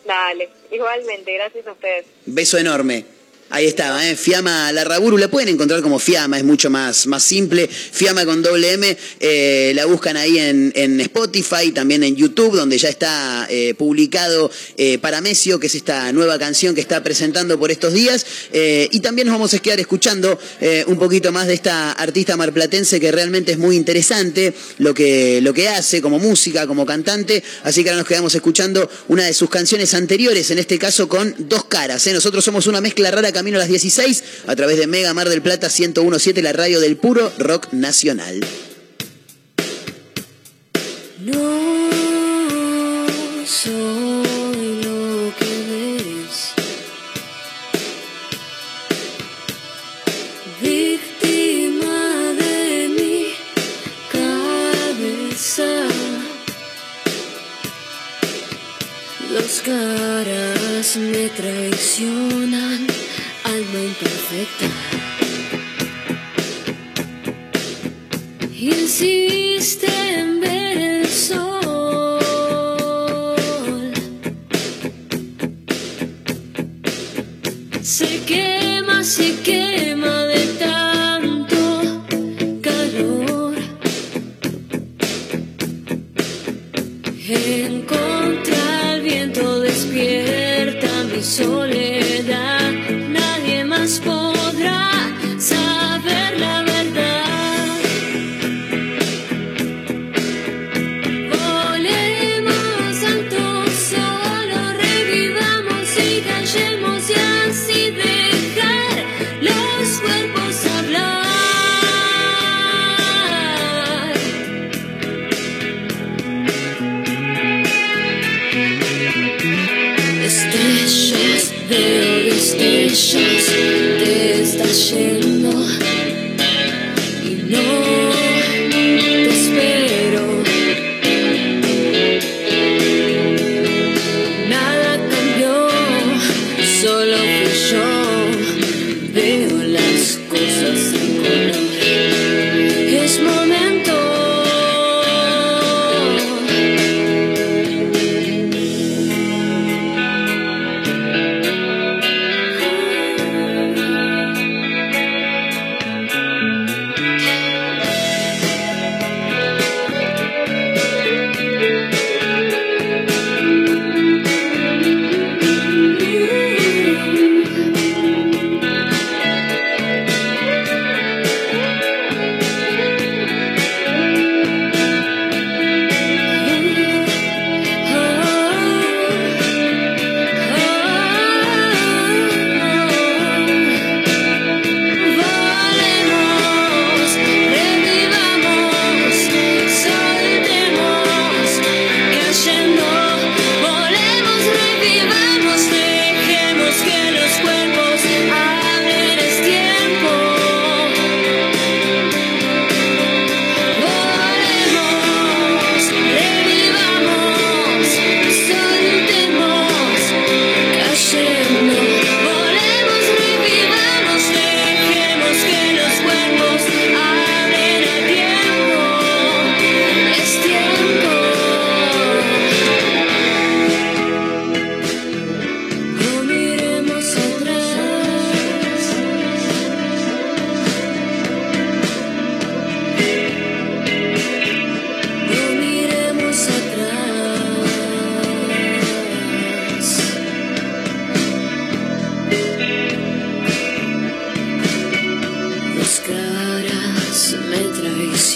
Dale, igualmente, gracias a ustedes. Beso enorme. Ahí estaba, ¿eh? Fiamma Larraburu, la pueden encontrar como Fiamma, es mucho más, más simple. Fiamma con doble M, eh, la buscan ahí en, en Spotify, también en YouTube, donde ya está eh, publicado eh, Paramesio, que es esta nueva canción que está presentando por estos días. Y también nos vamos a quedar escuchando un poquito más de esta artista marplatense que realmente es muy interesante lo que, lo que hace como música, como cantante. Así que ahora nos quedamos escuchando una de sus canciones anteriores, en este caso con dos caras. Nosotros somos una mezcla rara camino a las 16 a través de Mega Mar del Plata 1017, la radio del puro rock nacional. No soy lo que ves. Víctima de mi cabeza. Dos caras me traicionan, imperfecta.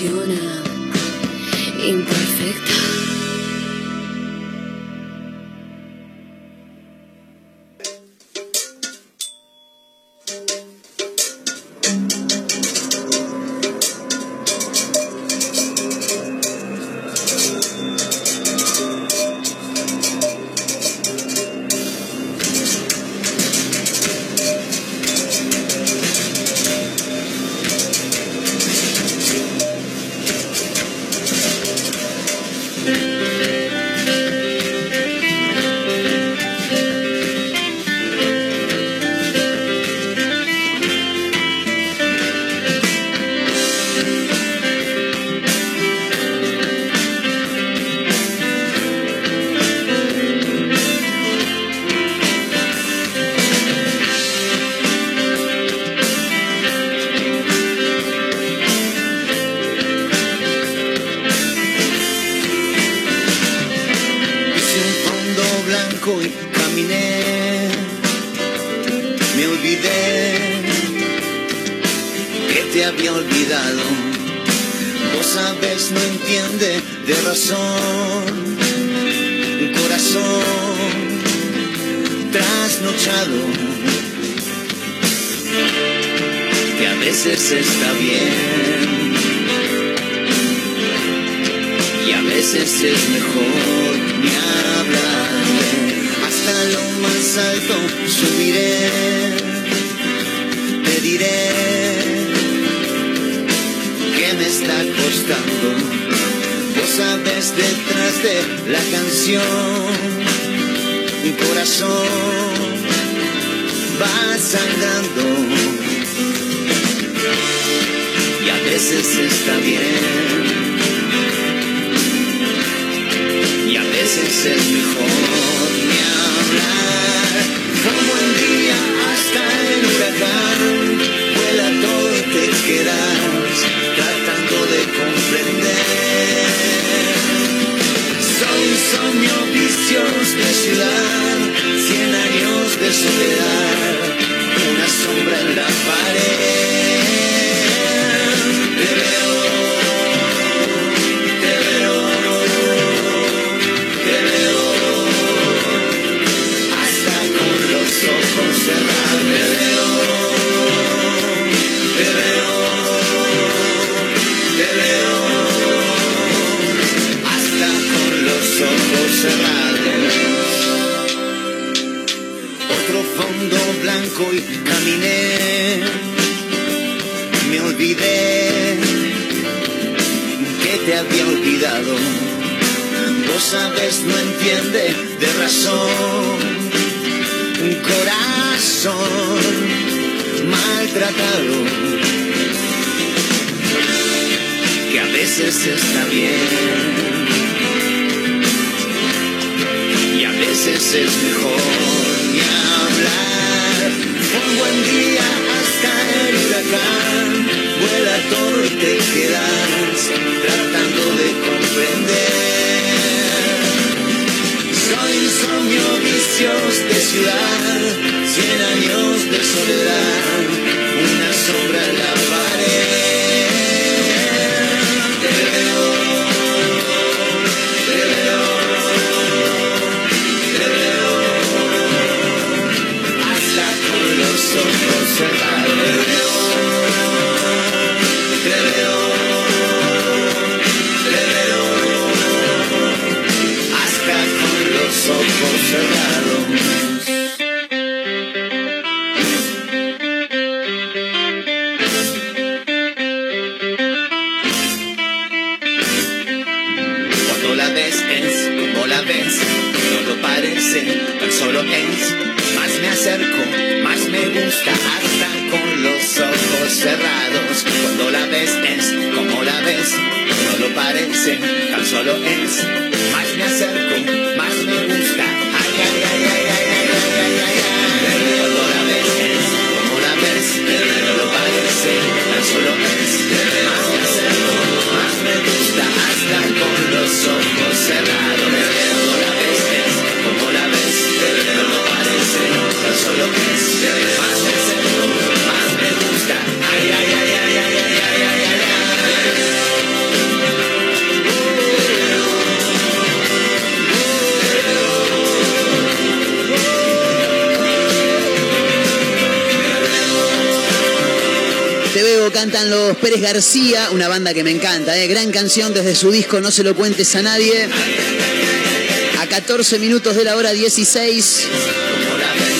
Traicionan, imperfecta. No entiende de razón. Un corazón maltratado que a veces está bien y a veces es mejor ni hablar. Un buen día hasta el huracán, vuela todo y te quedas tratando de comprender. Insomnio, vicios de ciudad, cien años de soledad, García, una banda que me encanta, ¿eh? gran canción desde su disco No se lo cuentes a nadie. A 14 minutos de la hora 16,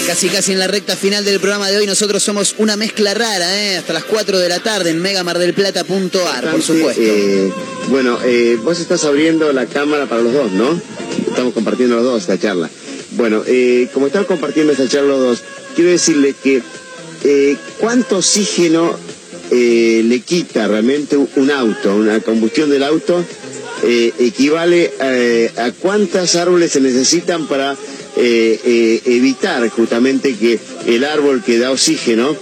casi casi en la recta final del programa de hoy, nosotros somos una mezcla rara, ¿eh? hasta las 4 de la tarde en megamardelplata.ar, por supuesto. Eh, bueno, eh, vos estás abriendo la cámara para los dos, ¿no? Estamos compartiendo los dos esta charla. Bueno, eh, como estamos compartiendo esta charla los dos, quiero decirle que cuánto oxígeno eh, le quita realmente un auto, una combustión del auto, eh, equivale eh, a cuántas árboles se necesitan para eh, eh, evitar justamente que el árbol que da oxígeno,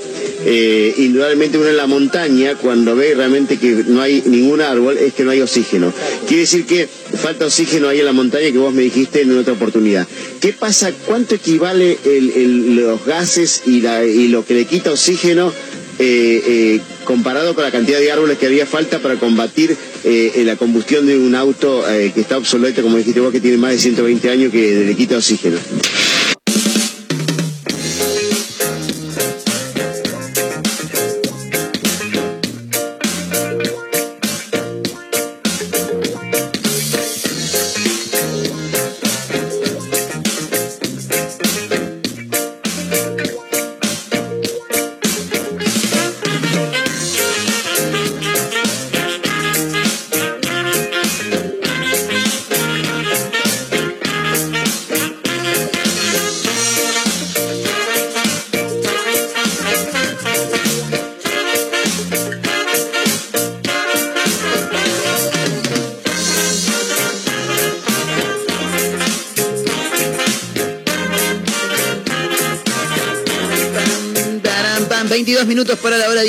indudablemente uno en la montaña, cuando ve realmente que no hay ningún árbol, es que no hay oxígeno. Quiere decir que falta oxígeno ahí en la montaña que vos me dijiste en otra oportunidad. ¿Qué pasa? ¿Cuánto equivale el- los gases y, la- y lo que le quita oxígeno eh, eh, comparado con la cantidad de árboles que haría falta para combatir eh, la combustión de un auto eh, que está obsoleto, como dijiste vos, que tiene más de 120 años, que le quita oxígeno.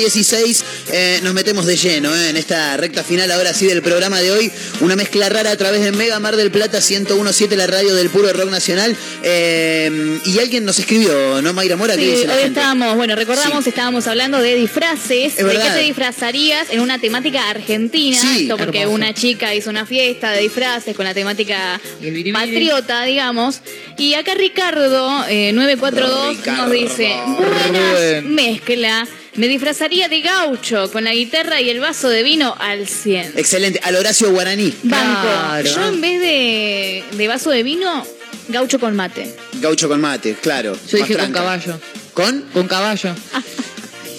16. Eh, nos metemos de lleno eh, en esta recta final, ahora sí, del programa de hoy. Una mezcla rara a través de Mega Mar del Plata 1017, la radio del puro rock nacional. Eh, y alguien nos escribió, ¿no, Mayra Mora? ¿Qué Sí, dice la hoy gente? estábamos, bueno, recordamos, estábamos hablando de disfraces, de qué te disfrazarías en una temática argentina, Sí, esto porque hermoso. una chica hizo una fiesta de disfraces con la temática patriota, digamos, y acá Ricardo, eh, 942, Ricardo. nos dice, buenas mezcla, me disfrazaría de gaucho con la guitarra y el vaso de vino al 100. Excelente, al Horacio Guaraní. Banco, Claro. yo en vez de, de vaso de vino, gaucho con mate. Gaucho con mate, claro. Yo dije con caballo. ¿Con? Con caballo.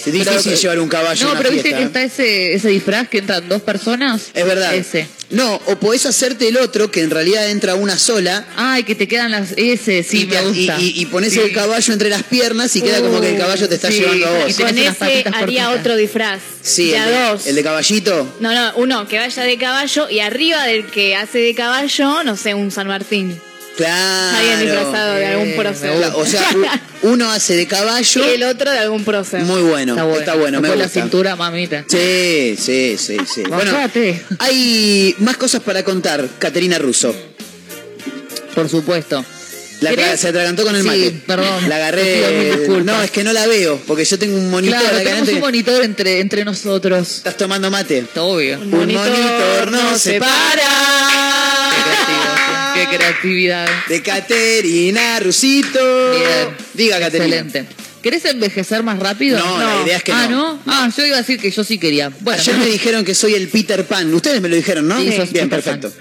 Es difícil llevar un caballo No, a una pero viste que está ese, ese disfraz que entran dos personas. Es verdad. Ese. No, o podés hacerte el otro, que en realidad entra una sola. Ay, que te quedan las. Ese, sí, y, me gusta. y, y- y pones Sí. el caballo entre las piernas y queda como que el caballo te está sí, llevando a y vos. tenés Con ese haría cortitas. otro disfraz. Sí, de el dos. el de caballito. No, no, uno que vaya de caballo y arriba del que hace de caballo, no sé, un San Martín. Claro. Alguien disfrazado de algún Eh, prócer. O sea, (laughs) uno hace de caballo. Y el otro de algún prócer. Muy bueno, está bueno, me Con la gusta. cintura, mamita. Sí, sí, sí, sí. Bueno, hay más cosas para contar, Caterina Russo. Por supuesto. La se atragantó con el Sí, mate. perdón. La pido agarré. No, es que no la veo, porque yo tengo un monitor Claro, acá tenemos un monitor entre, entre nosotros. ¿Estás tomando mate? Obvio. Un monitor no se para. Qué creatividad. De Caterina Rusito. Bien. Diga, Caterina. Excelente. ¿Querés envejecer más rápido? No, la idea es que ah, no. no. Ah, yo iba a decir que yo sí quería. Bueno, Ayer me dijeron que soy el Peter Pan. Ustedes me lo dijeron, ¿no? Sí, sos Bien, Peter perfecto.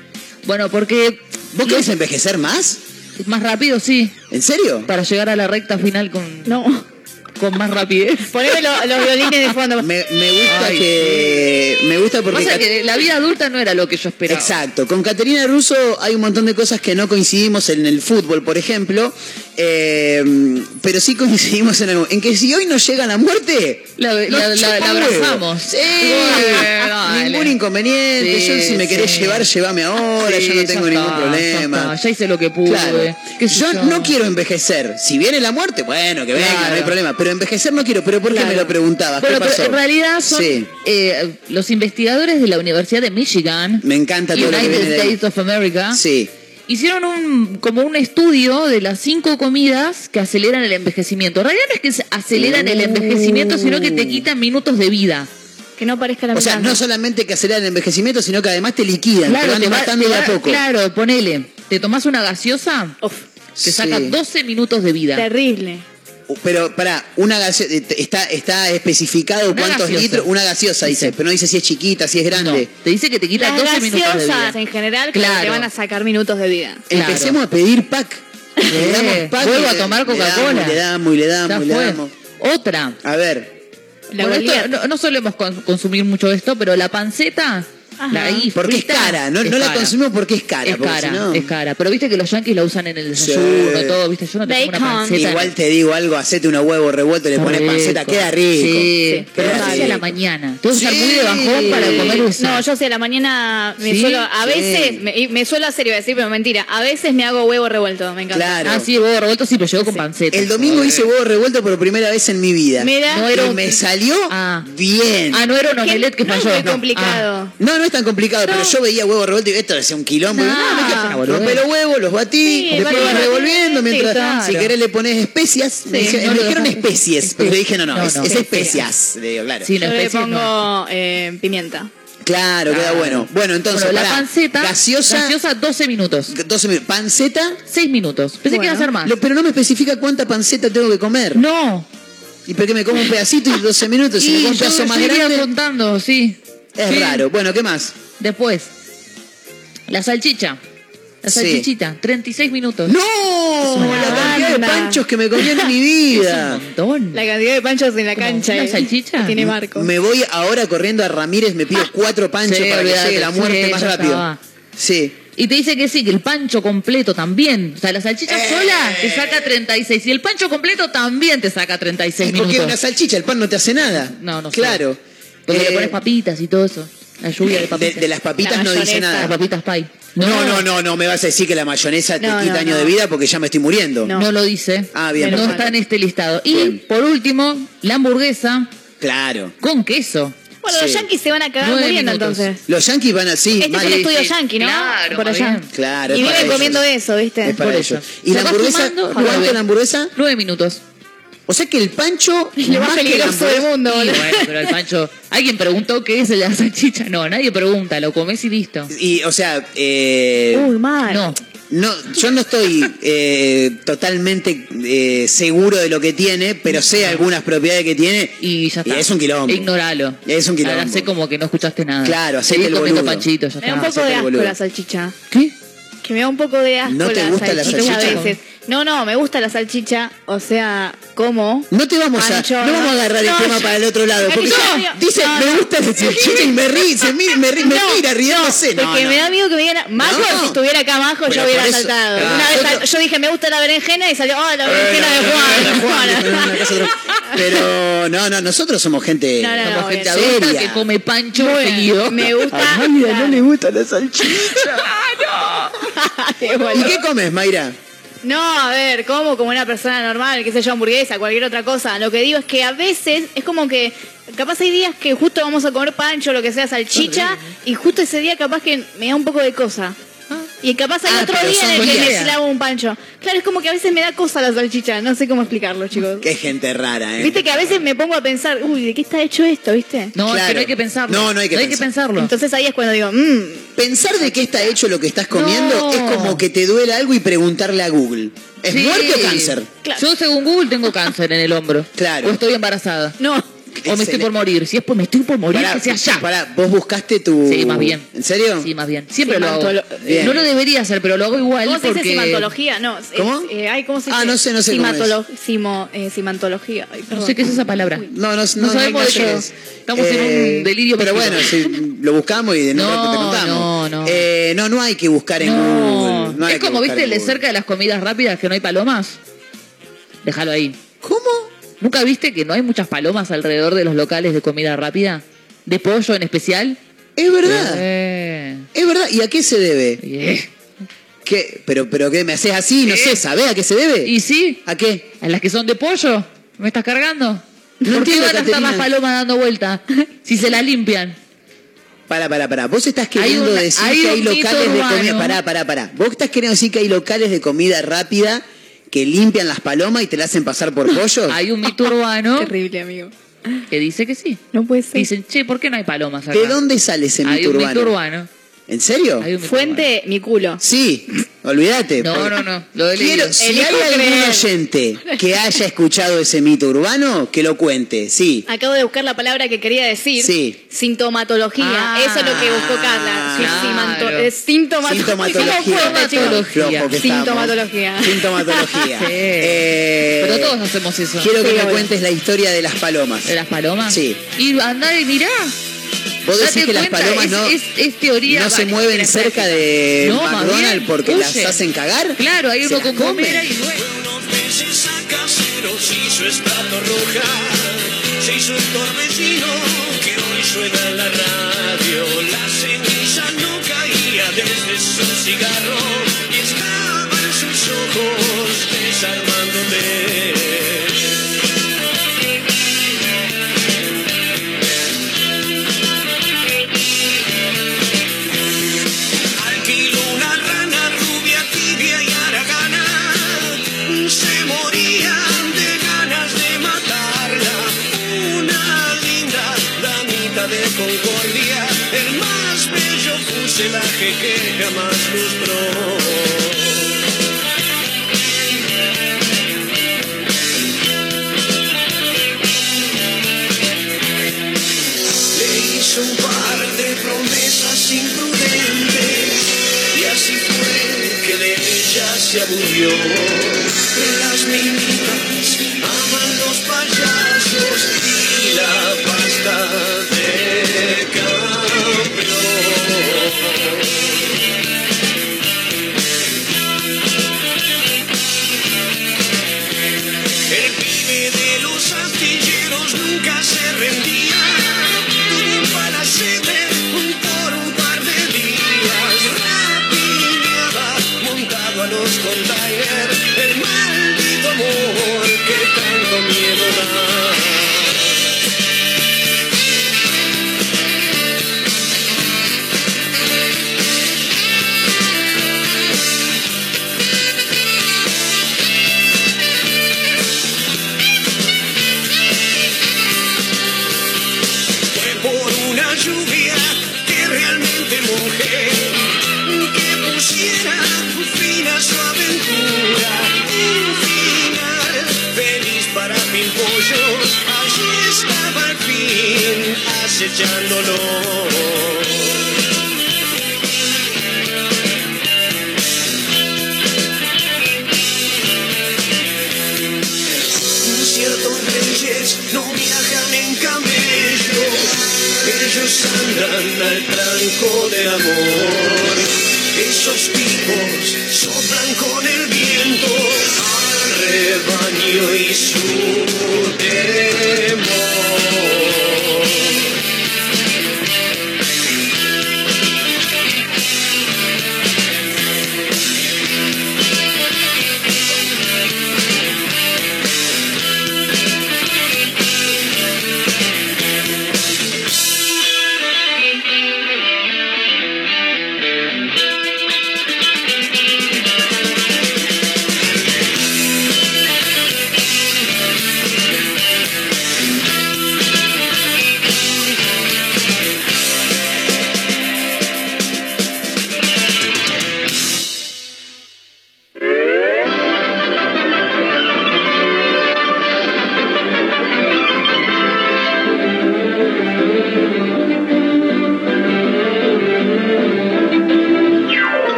Bueno, porque ¿Vos querés envejecer más? más rápido sí. ¿En serio? Para llegar a la recta final con, No. Con más rapidez. Poneme lo- los violines de fondo. Me, me gusta Ay, que. Me gusta porque. Pasa Cat- que la vida adulta no era lo que yo esperaba. Exacto. Con Caterina Russo hay un montón de cosas que no coincidimos en el fútbol, por ejemplo. eh, pero sí coincidimos en algo. En que si hoy nos llega la muerte. La, la- nos la- la chupa huevo. abrazamos. Sí. Dale. Ningún inconveniente. Sí, yo, si me querés sí. llevar, llévame ahora. Sí, yo no ya tengo está, ningún ya problema. está, Ya, hice lo que pude. Claro. qué sé Yo yo. no quiero envejecer. Si viene la muerte, bueno, que venga, Claro. no hay problema. Pero envejecer no quiero. ¿Pero por qué Claro. me lo preguntabas? Bueno, ¿Qué pasó? pero en realidad son Sí. eh, los investigadores de la Universidad de Michigan, Me encanta todo lo que United viene de ahí. States of America, Sí. hicieron un como un estudio de las cinco comidas que aceleran el envejecimiento. En realidad no es que aceleran el envejecimiento, sino que te quitan minutos de vida. Que no parezca la O sea, no solamente que aceleran el envejecimiento, sino que además te liquidan, te van te va- matando te de a poco. Claro, ponele, te tomás una gaseosa, te saca Sí. 12 minutos de vida. Terrible. Pero para una gaseosa, está, está especificado Una cuántos gaseosa. litros, una gaseosa dice, pero no dice si es chiquita, si es grande. No, te dice que te quita Las 12 minutos de gaseosas vida. en general que te van a sacar minutos de vida. Claro. Empecemos a pedir pack. Le damos Eh, pack vuelvo a tomar le Coca-Cola. Le damos y le damos y le damos. Otra. A ver, La Bueno, esto- no, no solemos con- consumir mucho esto, pero la panceta. La ahí porque es cara, no, es no la consumimos porque es cara. Es cara, no- es cara. Pero viste que los yankees la usan en el Sí. desayuno, todo, viste. Yo no te como una panceta. Igual te digo algo, hacete unos huevos revueltos y le pones panceta, queda rico. Sí, pero no hacia la mañana. Tengo que estar Sí. muy de bajón para comer eso. No, yo sí a la mañana me ¿Sí? suelo, a Sí. veces, me, y me suelo hacer, iba a decir, pero mentira, a veces me hago huevo revuelto, me encanta. Claro. Ah, sí, huevo revuelto sí, pero llegó con panceta. El domingo hice huevo revuelto por primera vez en mi vida. Mira. No era un- me salió Ah. bien. Ah, no era un omelette que no falló. es muy No. complicado. Ah. No, no es tan complicado, pero yo veía huevos revueltos y esto es un quilombo. No, No, rompé los huevos, los batí, Sí, después vas revolviendo mientras, claro. si querés le pones especias. me, Sí, me dijeron especies, pero le dije, no, no, No, es, no. es especias. Le digo, claro. Sí, Yo le pongo no. eh, pimienta. Claro, queda Claro. bueno. Bueno, entonces, Bueno, la pará. panceta, gaseosa, gaseosa 12 minutos. 12 minutos. Panceta, 6 minutos. Pensé que iba a ser más. lo- pero no me especifica cuánta panceta tengo que comer. No. ¿Y por qué me como un pedacito y 12 minutos? Si me Y como un pedazo más grande, contando, sí. Es Sí. raro. Bueno, ¿qué más? Después, la salchicha. La Sí. salchichita, 36 minutos. ¡No! La cantidad de panchos que me comí en mi (laughs) Es vida. un montón. La cantidad de panchos en la cancha. una eh, salchicha. Tiene Marco. Me voy ahora corriendo a Ramírez, me pido cuatro panchos Sí, para que llegue la muerte sí, más rápido. estaba. Sí. Y te dice que sí, que el pancho completo también. O sea, la salchicha Eh. sola te saca 36. Y el pancho completo también te saca 36 Es porque minutos. una salchicha, el pan no te hace nada. No, no sé. Claro. Porque Eh, le pones papitas y todo eso. La lluvia de papitas. de las papitas La no dice nada. Las papitas pie. No, no, no, no me vas a decir que la mayonesa te No, quita no, años de vida porque ya me estoy muriendo. No. No lo dice. Ah, bien, No está en este listado. Y Bien. por último, la hamburguesa Claro. con queso. Bueno, los yankees se van a cagar Nueve muriendo minutos. entonces. Los yankees van así. Este es mal. el estudio yankee, ¿no? Claro, Por allá. Claro, Y es viven comiendo eso, ¿viste? Es para Por ellos. eso. ¿Y la hamburguesa? ¿Cuánto la hamburguesa? Nueve minutos. O sea que el pancho. (laughs) Lo más la peligroso del mundo, Y boludo. bueno, pero el pancho. (laughs) ¿Alguien preguntó qué es la salchicha? No, nadie pregunta, lo comes y listo. Y, o sea, eh, Uy, mal. No. no, yo no estoy eh, totalmente eh, seguro de lo que tiene, pero sé algunas propiedades que tiene. Y ya está. es un quilombo. Ignóralo. Es un quilombo. Ahora sé como que no escuchaste nada. Claro, hacete el boludo. panchito, ya Me da un está. poco hacete de asco boludo. la salchicha. ¿Qué? Que me da un poco de asco ¿No te la gusta la salchicha a salchicha? veces. No, no, me gusta la salchicha, o sea, como. No te vamos a, no vamos a agarrar el no, tema yo- para el otro lado, porque que ya yo- dice, no, me no. gusta la salchicha y me ríe, se mira, me, ríe, me No, mira riéndose. No, porque no. me da miedo que me digan, Majo, No. si estuviera acá Majo, yo hubiera saltado. Ah, Una vez yo dije, me gusta la berenjena y salió, oh, la berenjena Eh, de no, Juan. no, no, no, Pero no, no, nosotros somos gente, No, no, no, bueno. gente adulta seria. que come pancho seguido. me gusta. A Mayra no le gusta la salchicha. (laughs) Qué ¿Y bueno. qué comes, Mayra? No, a ver, como como una persona normal, qué sé yo, hamburguesa, cualquier otra cosa. Lo que digo es que a veces es como que, capaz hay días que justo vamos a comer pancho, lo que sea, salchicha, y justo ese día capaz que me da un poco de cosa. Y capaz hay Ah, otro día en el que me clavo un pancho. Claro, es como que a veces me da cosa la salchicha, no sé cómo explicarlo, chicos. Qué gente rara, ¿eh? Viste que a veces me pongo a pensar, uy, ¿de qué está hecho esto, viste? No, es que Claro. no hay que pensarlo. No, no hay que pensar. pensarlo. Entonces ahí es cuando digo, mmm, Pensar de qué está hecho lo que estás comiendo No. es como que te duele algo y preguntarle a Google. ¿Es Sí. muerte o cáncer? Claro. Yo según Google tengo cáncer en el hombro. Claro. O estoy embarazada. no. O me estoy por morir. Si es pues me estoy por morir, Pará, que sea ya. pará, vos buscaste tu. Sí, más bien. ¿En serio? Sí, más bien. Siempre lo hago. Simantolo- Bien. No lo debería hacer, pero lo hago igual ¿Cómo se porque... dice simantología? No, es- ¿Cómo? eh, ay, ¿cómo se dice? Ah, no sé, no sé cómo es. Simatolo- simo- eh, simantología. Ay, No perdón. sé qué es esa palabra. No, no, no, No sabemos de qué eso. es. Estamos en un delirio Pero bueno, si lo buscamos y de No, nuevo te contamos. no, no. Eh, no, no hay que buscar en No. Google. No hay es como, viste, el de cerca de las comidas rápidas que no hay palomas. Déjalo ahí. ¿Cómo? ¿Nunca viste que no hay muchas palomas alrededor de los locales de comida rápida? ¿De pollo en especial? Es verdad. Eh, Es verdad. ¿Y a qué se debe? eh. ¿Qué? ¿Pero, pero qué me haces así? No ¿Qué? sé, ¿sabés a qué se debe? ¿Y sí? ¿A qué? ¿A las que son de pollo? ¿Me estás cargando? No ¿Por qué van a estar las palomas dando vuelta? Si se las limpian. Pará, pará, pará. Vos estás queriendo una- decir hay que hay locales de comida. Pará, pará, pará. Vos estás queriendo decir que hay locales de comida rápida que limpian las palomas y te la hacen pasar por pollo. (laughs) Hay un mito urbano (laughs) Terrible, amigo. que dice que sí. No puede ser. Dicen, che, ¿por qué no hay palomas acá? ¿De dónde sale ese Hay un urbano? mito urbano. ¿En serio? Fuente, mi culo. Sí, olvídate. No, no, no, lo Quiero- si hay algún creer. oyente (laughs) que haya escuchado ese mito urbano, que lo cuente, sí. Acabo de buscar la palabra que quería decir. Sí. Sintomatología. Ah, Eso es lo que buscó Carla. Claro. sintomatología. Sintomatología. Sintomatología. Flojo. Sintomatología. Sintomatología. (laughs) Sí. Eh, Pero todos hacemos eso. Quiero que Sí, me cuentes la historia de las palomas. ¿De las palomas? Sí. Y andá y mirá. Vos decís Date que las palomas es, no, es, es teoría. no se mueven cerca práctica. de No, McDonald's bien, porque las hacen cagar. Claro, hay uno con comen. comera y. Se hizo el torbellino que hoy suena la radio. Que jamás lustró. Un par de promesas imprudentes y así fue que de ella se aburrió. Las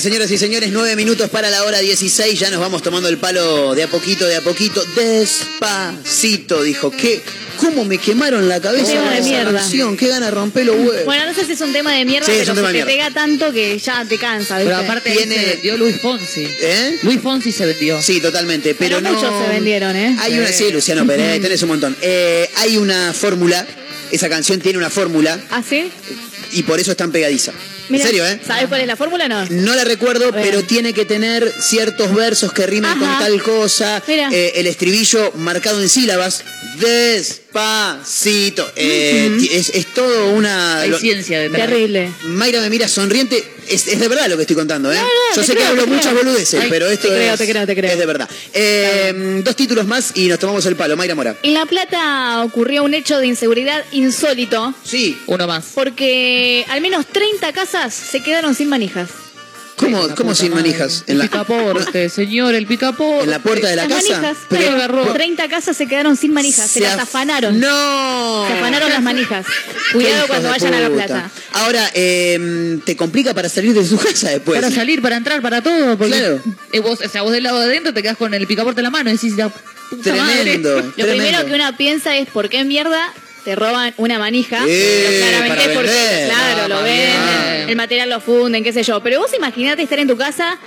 bien, señoras y señores, nueve minutos para la hora 16. Ya nos vamos tomando el palo de a poquito, de a poquito. Despacito, dijo. ¿Qué? ¿Cómo me quemaron la cabeza Un tema con de esa mierda. canción? ¿Qué gana romper los huevos? Bueno, no sé si es un tema de mierda, Sí, es pero un tema se de te pega tanto que ya te cansa. ¿viste? Pero aparte Tiene- se vendió Luis Fonsi. ¿Eh? Luis Fonsi se vendió. Sí, totalmente. Pero, Pero no... muchos se vendieron, ¿eh? Hay una, sí, Luciano Pérez, (laughs) tenés un montón. Eh, hay una fórmula, esa canción tiene una fórmula ¿Ah, sí? y por eso es tan pegadiza. En serio, ¿eh? ¿Sabes cuál es la fórmula o no? No la recuerdo, Bien. pero tiene que tener ciertos versos que rimen con tal cosa. Mira. Eh, el estribillo marcado en sílabas. Despacito. Eh, es, es todo una. Hay lo- ciencia detrás. Terrible. Mayra me mira sonriente. Es, es de verdad lo que estoy contando, ¿eh? no, Yo sé que hablo creo. muchas boludeces, Ay, pero esto te creo, es, te creo, te creo. es de verdad. Eh, dos títulos más y nos tomamos el palo. Mayra Mora. En La Plata ocurrió un hecho de inseguridad insólito. Sí. Uno más. Porque al menos 30 casas se quedaron sin manijas. ¿Cómo, cómo sin manijas? En El la, picaporte, señor, el picaporte. en la puerta de la Las casa. manijas. Pero- claro, 30 casas se quedaron sin manijas. Se, Se las af- afanaron. ¡No! Se afanaron las manijas. Cuidado cuando vayan a La. Plata. Ahora, eh, te complica para salir de su casa después. Para salir, para entrar, para todo. Porque Claro. eh, vos, o sea, vos del lado de adentro te quedás con el picaporte en la mano y decís. Tremendo. (laughs) Lo primero que uno piensa es por qué mierda te roban una manija. Eh, Pero claramente para es porque, vender. claro, Ah, lo venden, vender. el material lo funden, qué sé yo. Pero vos imaginate estar en tu casa,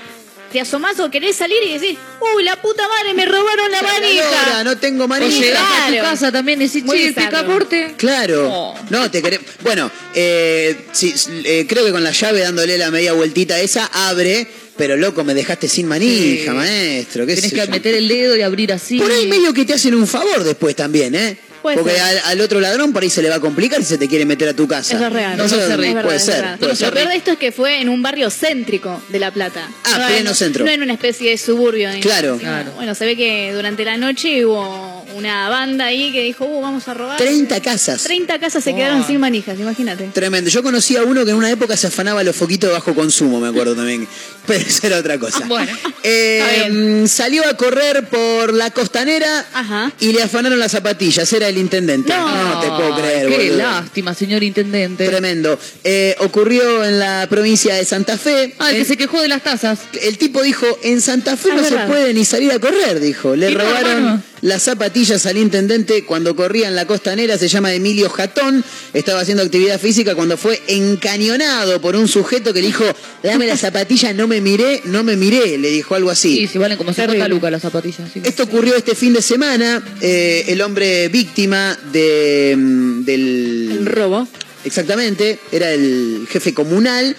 te asomás o querés salir y decís, uy, la puta madre, me robaron la manija. no tengo O manija. llegás a tu casa también y decís, Muy che, el picaporte. Claro. No. No, te querés. Bueno, eh, sí, eh, creo que con la llave dándole la media vueltita esa, abre. Pero loco, me dejaste sin manija, Sí. maestro. ¿qué Tenés que yo? meter el dedo y abrir así. Por ahí medio que te hacen un favor después también, ¿eh? Puede Porque ser. al, al otro ladrón por ahí se le va a complicar si se te quiere meter a tu casa. Eso es real. No, Eso eso es puede es ser. puede Lo ser. peor de esto es que fue en un barrio céntrico de La Plata. Ah, no pleno en, centro. No en una especie de suburbio. ni Claro. sino- Bueno, se ve que durante la noche hubo una banda ahí que dijo, uh, vamos a robar. 30 casas. 30 casas se quedaron sin manijas, imagínate. Tremendo. Yo conocí a uno que en una época se afanaba los foquitos de bajo consumo, me acuerdo también. (laughs) Pero eso era otra cosa. Bueno. Eh, mm, salió a correr por la costanera Ajá. y le afanaron las zapatillas. Era el intendente. No, te puedo creer. Qué boludo. lástima, señor intendente. Tremendo. Eh, ocurrió en la provincia de Santa Fe. Ah, el que se quejó de las tazas. El tipo dijo, en Santa Fe Ah, no se puede ni salir a correr, dijo. Le no, robaron las zapatillas al intendente cuando corría en la costanera, se llama Emilio Jatón, estaba haciendo actividad física cuando fue encañonado por un sujeto que le dijo, dame las zapatillas, no me miré, no me miré, le dijo algo así. Sí, si valen como 50 lucas las zapatillas. sí. Esto ocurrió este fin de semana. eh, el hombre víctima de, mm, del El robo. Exactamente, era el jefe comunal.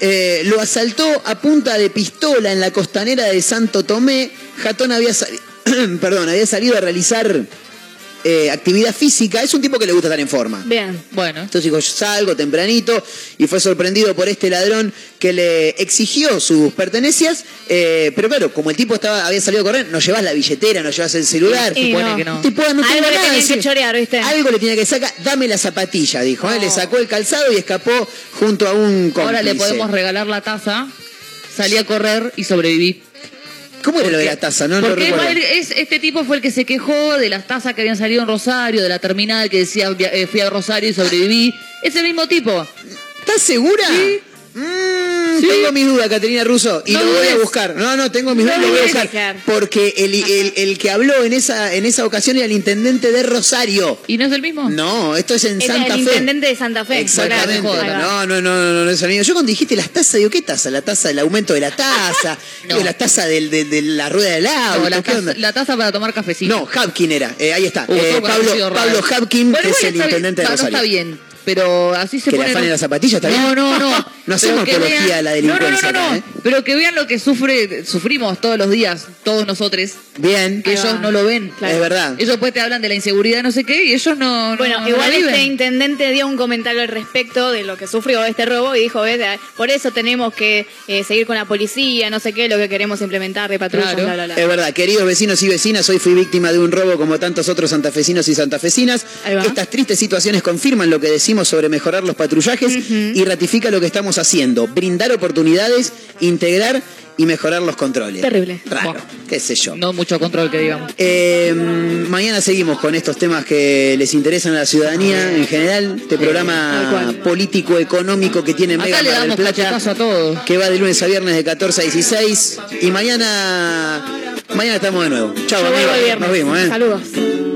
Eh, lo asaltó a punta de pistola en la costanera de Santo Tomé. Jatón había, sali- (clears throat) Perdón, había salido a realizar eh, actividad física. Es un tipo que le gusta estar en forma. Bien. Bueno. Entonces dijo, yo salgo tempranito y fue sorprendido por este ladrón que le exigió sus pertenencias. eh, pero claro, como el tipo estaba, había salido a correr, no llevas la billetera, no llevas el celular. Y supone no. que no. Tipo, "Ah, no Algo le nada", tenían que decía. chorear, ¿viste? Algo le tenía que sacar, dame la zapatilla, dijo. ¿eh? Le sacó el calzado y escapó junto a un cómplice. Ahora le podemos regalar la taza. Salí a correr y sobreviví. ¿Cómo era lo de la taza? No, Porque es, este tipo fue el que se quejó de las tazas que habían salido en Rosario, de la terminal que decía eh, fui a Rosario y sobreviví. Es el mismo tipo. ¿Estás segura? Sí. Mm, Sí. Tengo mis dudas, Caterina Russo, y No lo voy a buscar. No, no, tengo mis No dudas, lo voy a buscar. Porque el, el- el que habló en esa, en esa ocasión era el intendente de Rosario. ¿Y no es el mismo? No, esto es en Es Santa el Fe. intendente de Santa Fe. Exactamente. No, no, no, no, no, es el mismo. Yo cuando dijiste las tazas, digo, ¿qué taza? La taza del aumento de la taza, (laughs) No. la taza del- de, de la rueda del No, la, ¿qué taza, onda? la taza para tomar cafecito. No, Hapkin era, eh, ahí está. Uh, Eh, Pablo. Pablo Hapkin, Bueno, que es el intendente de Rosario. está bien, pero así se Que afanen la zapatilla, ¿está bien? No, no, no. No hacemos que apología vean- a la No, delincuencia no, no, no. acá, ¿eh? Pero que vean lo que sufre, sufrimos todos los días, todos nosotros, Bien. que ellos va. no lo ven. Claro. Es verdad. Ellos después te hablan de la inseguridad, no sé qué, y ellos no, no- Bueno, no igual viven. este intendente dio un comentario al respecto de lo que sufrió este robo y dijo, "Ves, por eso tenemos que eh, seguir con la policía, no sé qué, lo que queremos implementar de patrullas, Claro. bla, bla, bla. Es verdad, queridos vecinos y vecinas, hoy fui víctima de un robo como tantos otros santafesinos y santafesinas. Estas tristes situaciones confirman lo que decimos sobre mejorar los patrullajes y ratifica lo que estamos haciendo, brindar oportunidades, integrar y mejorar los controles. Terrible. Raro, qué sé yo. No mucho control, que digamos. Eh, mañana seguimos con estos temas que les interesan a la ciudadanía en general. Este Tal programa político económico que tiene Mega le Mar del damos Plata, a todos. que va de lunes a viernes de 14 a 16 y mañana mañana estamos de nuevo. Chao, amigos. Nos vemos, ¿eh? Saludos.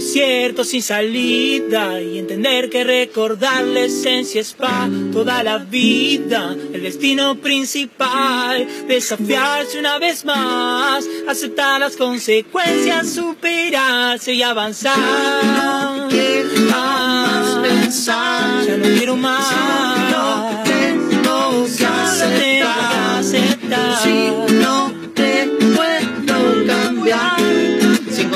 desierto sin salida y entender que recordar la esencia es para toda la vida. El destino principal, desafiarse una vez más, aceptar las consecuencias, superarse y avanzar. más pensar, ya no quiero más. No tengo que aceptar, aceptar.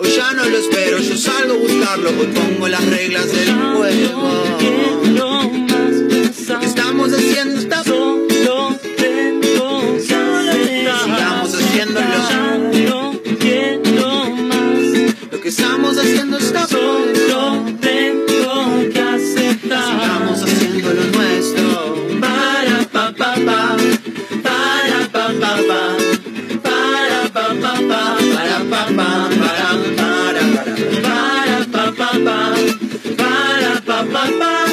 Hoy ya no lo espero, yo salgo a buscarlo. Hoy pongo las reglas del juego. Estamos haciendo esta solo tengo Estamos haciéndolo. Lo que estamos haciendo está solo tengo que aceptar. Estamos haciendo lo nuestro. Para pa pa pa, para pa pa pa. ba ba ba ba ba.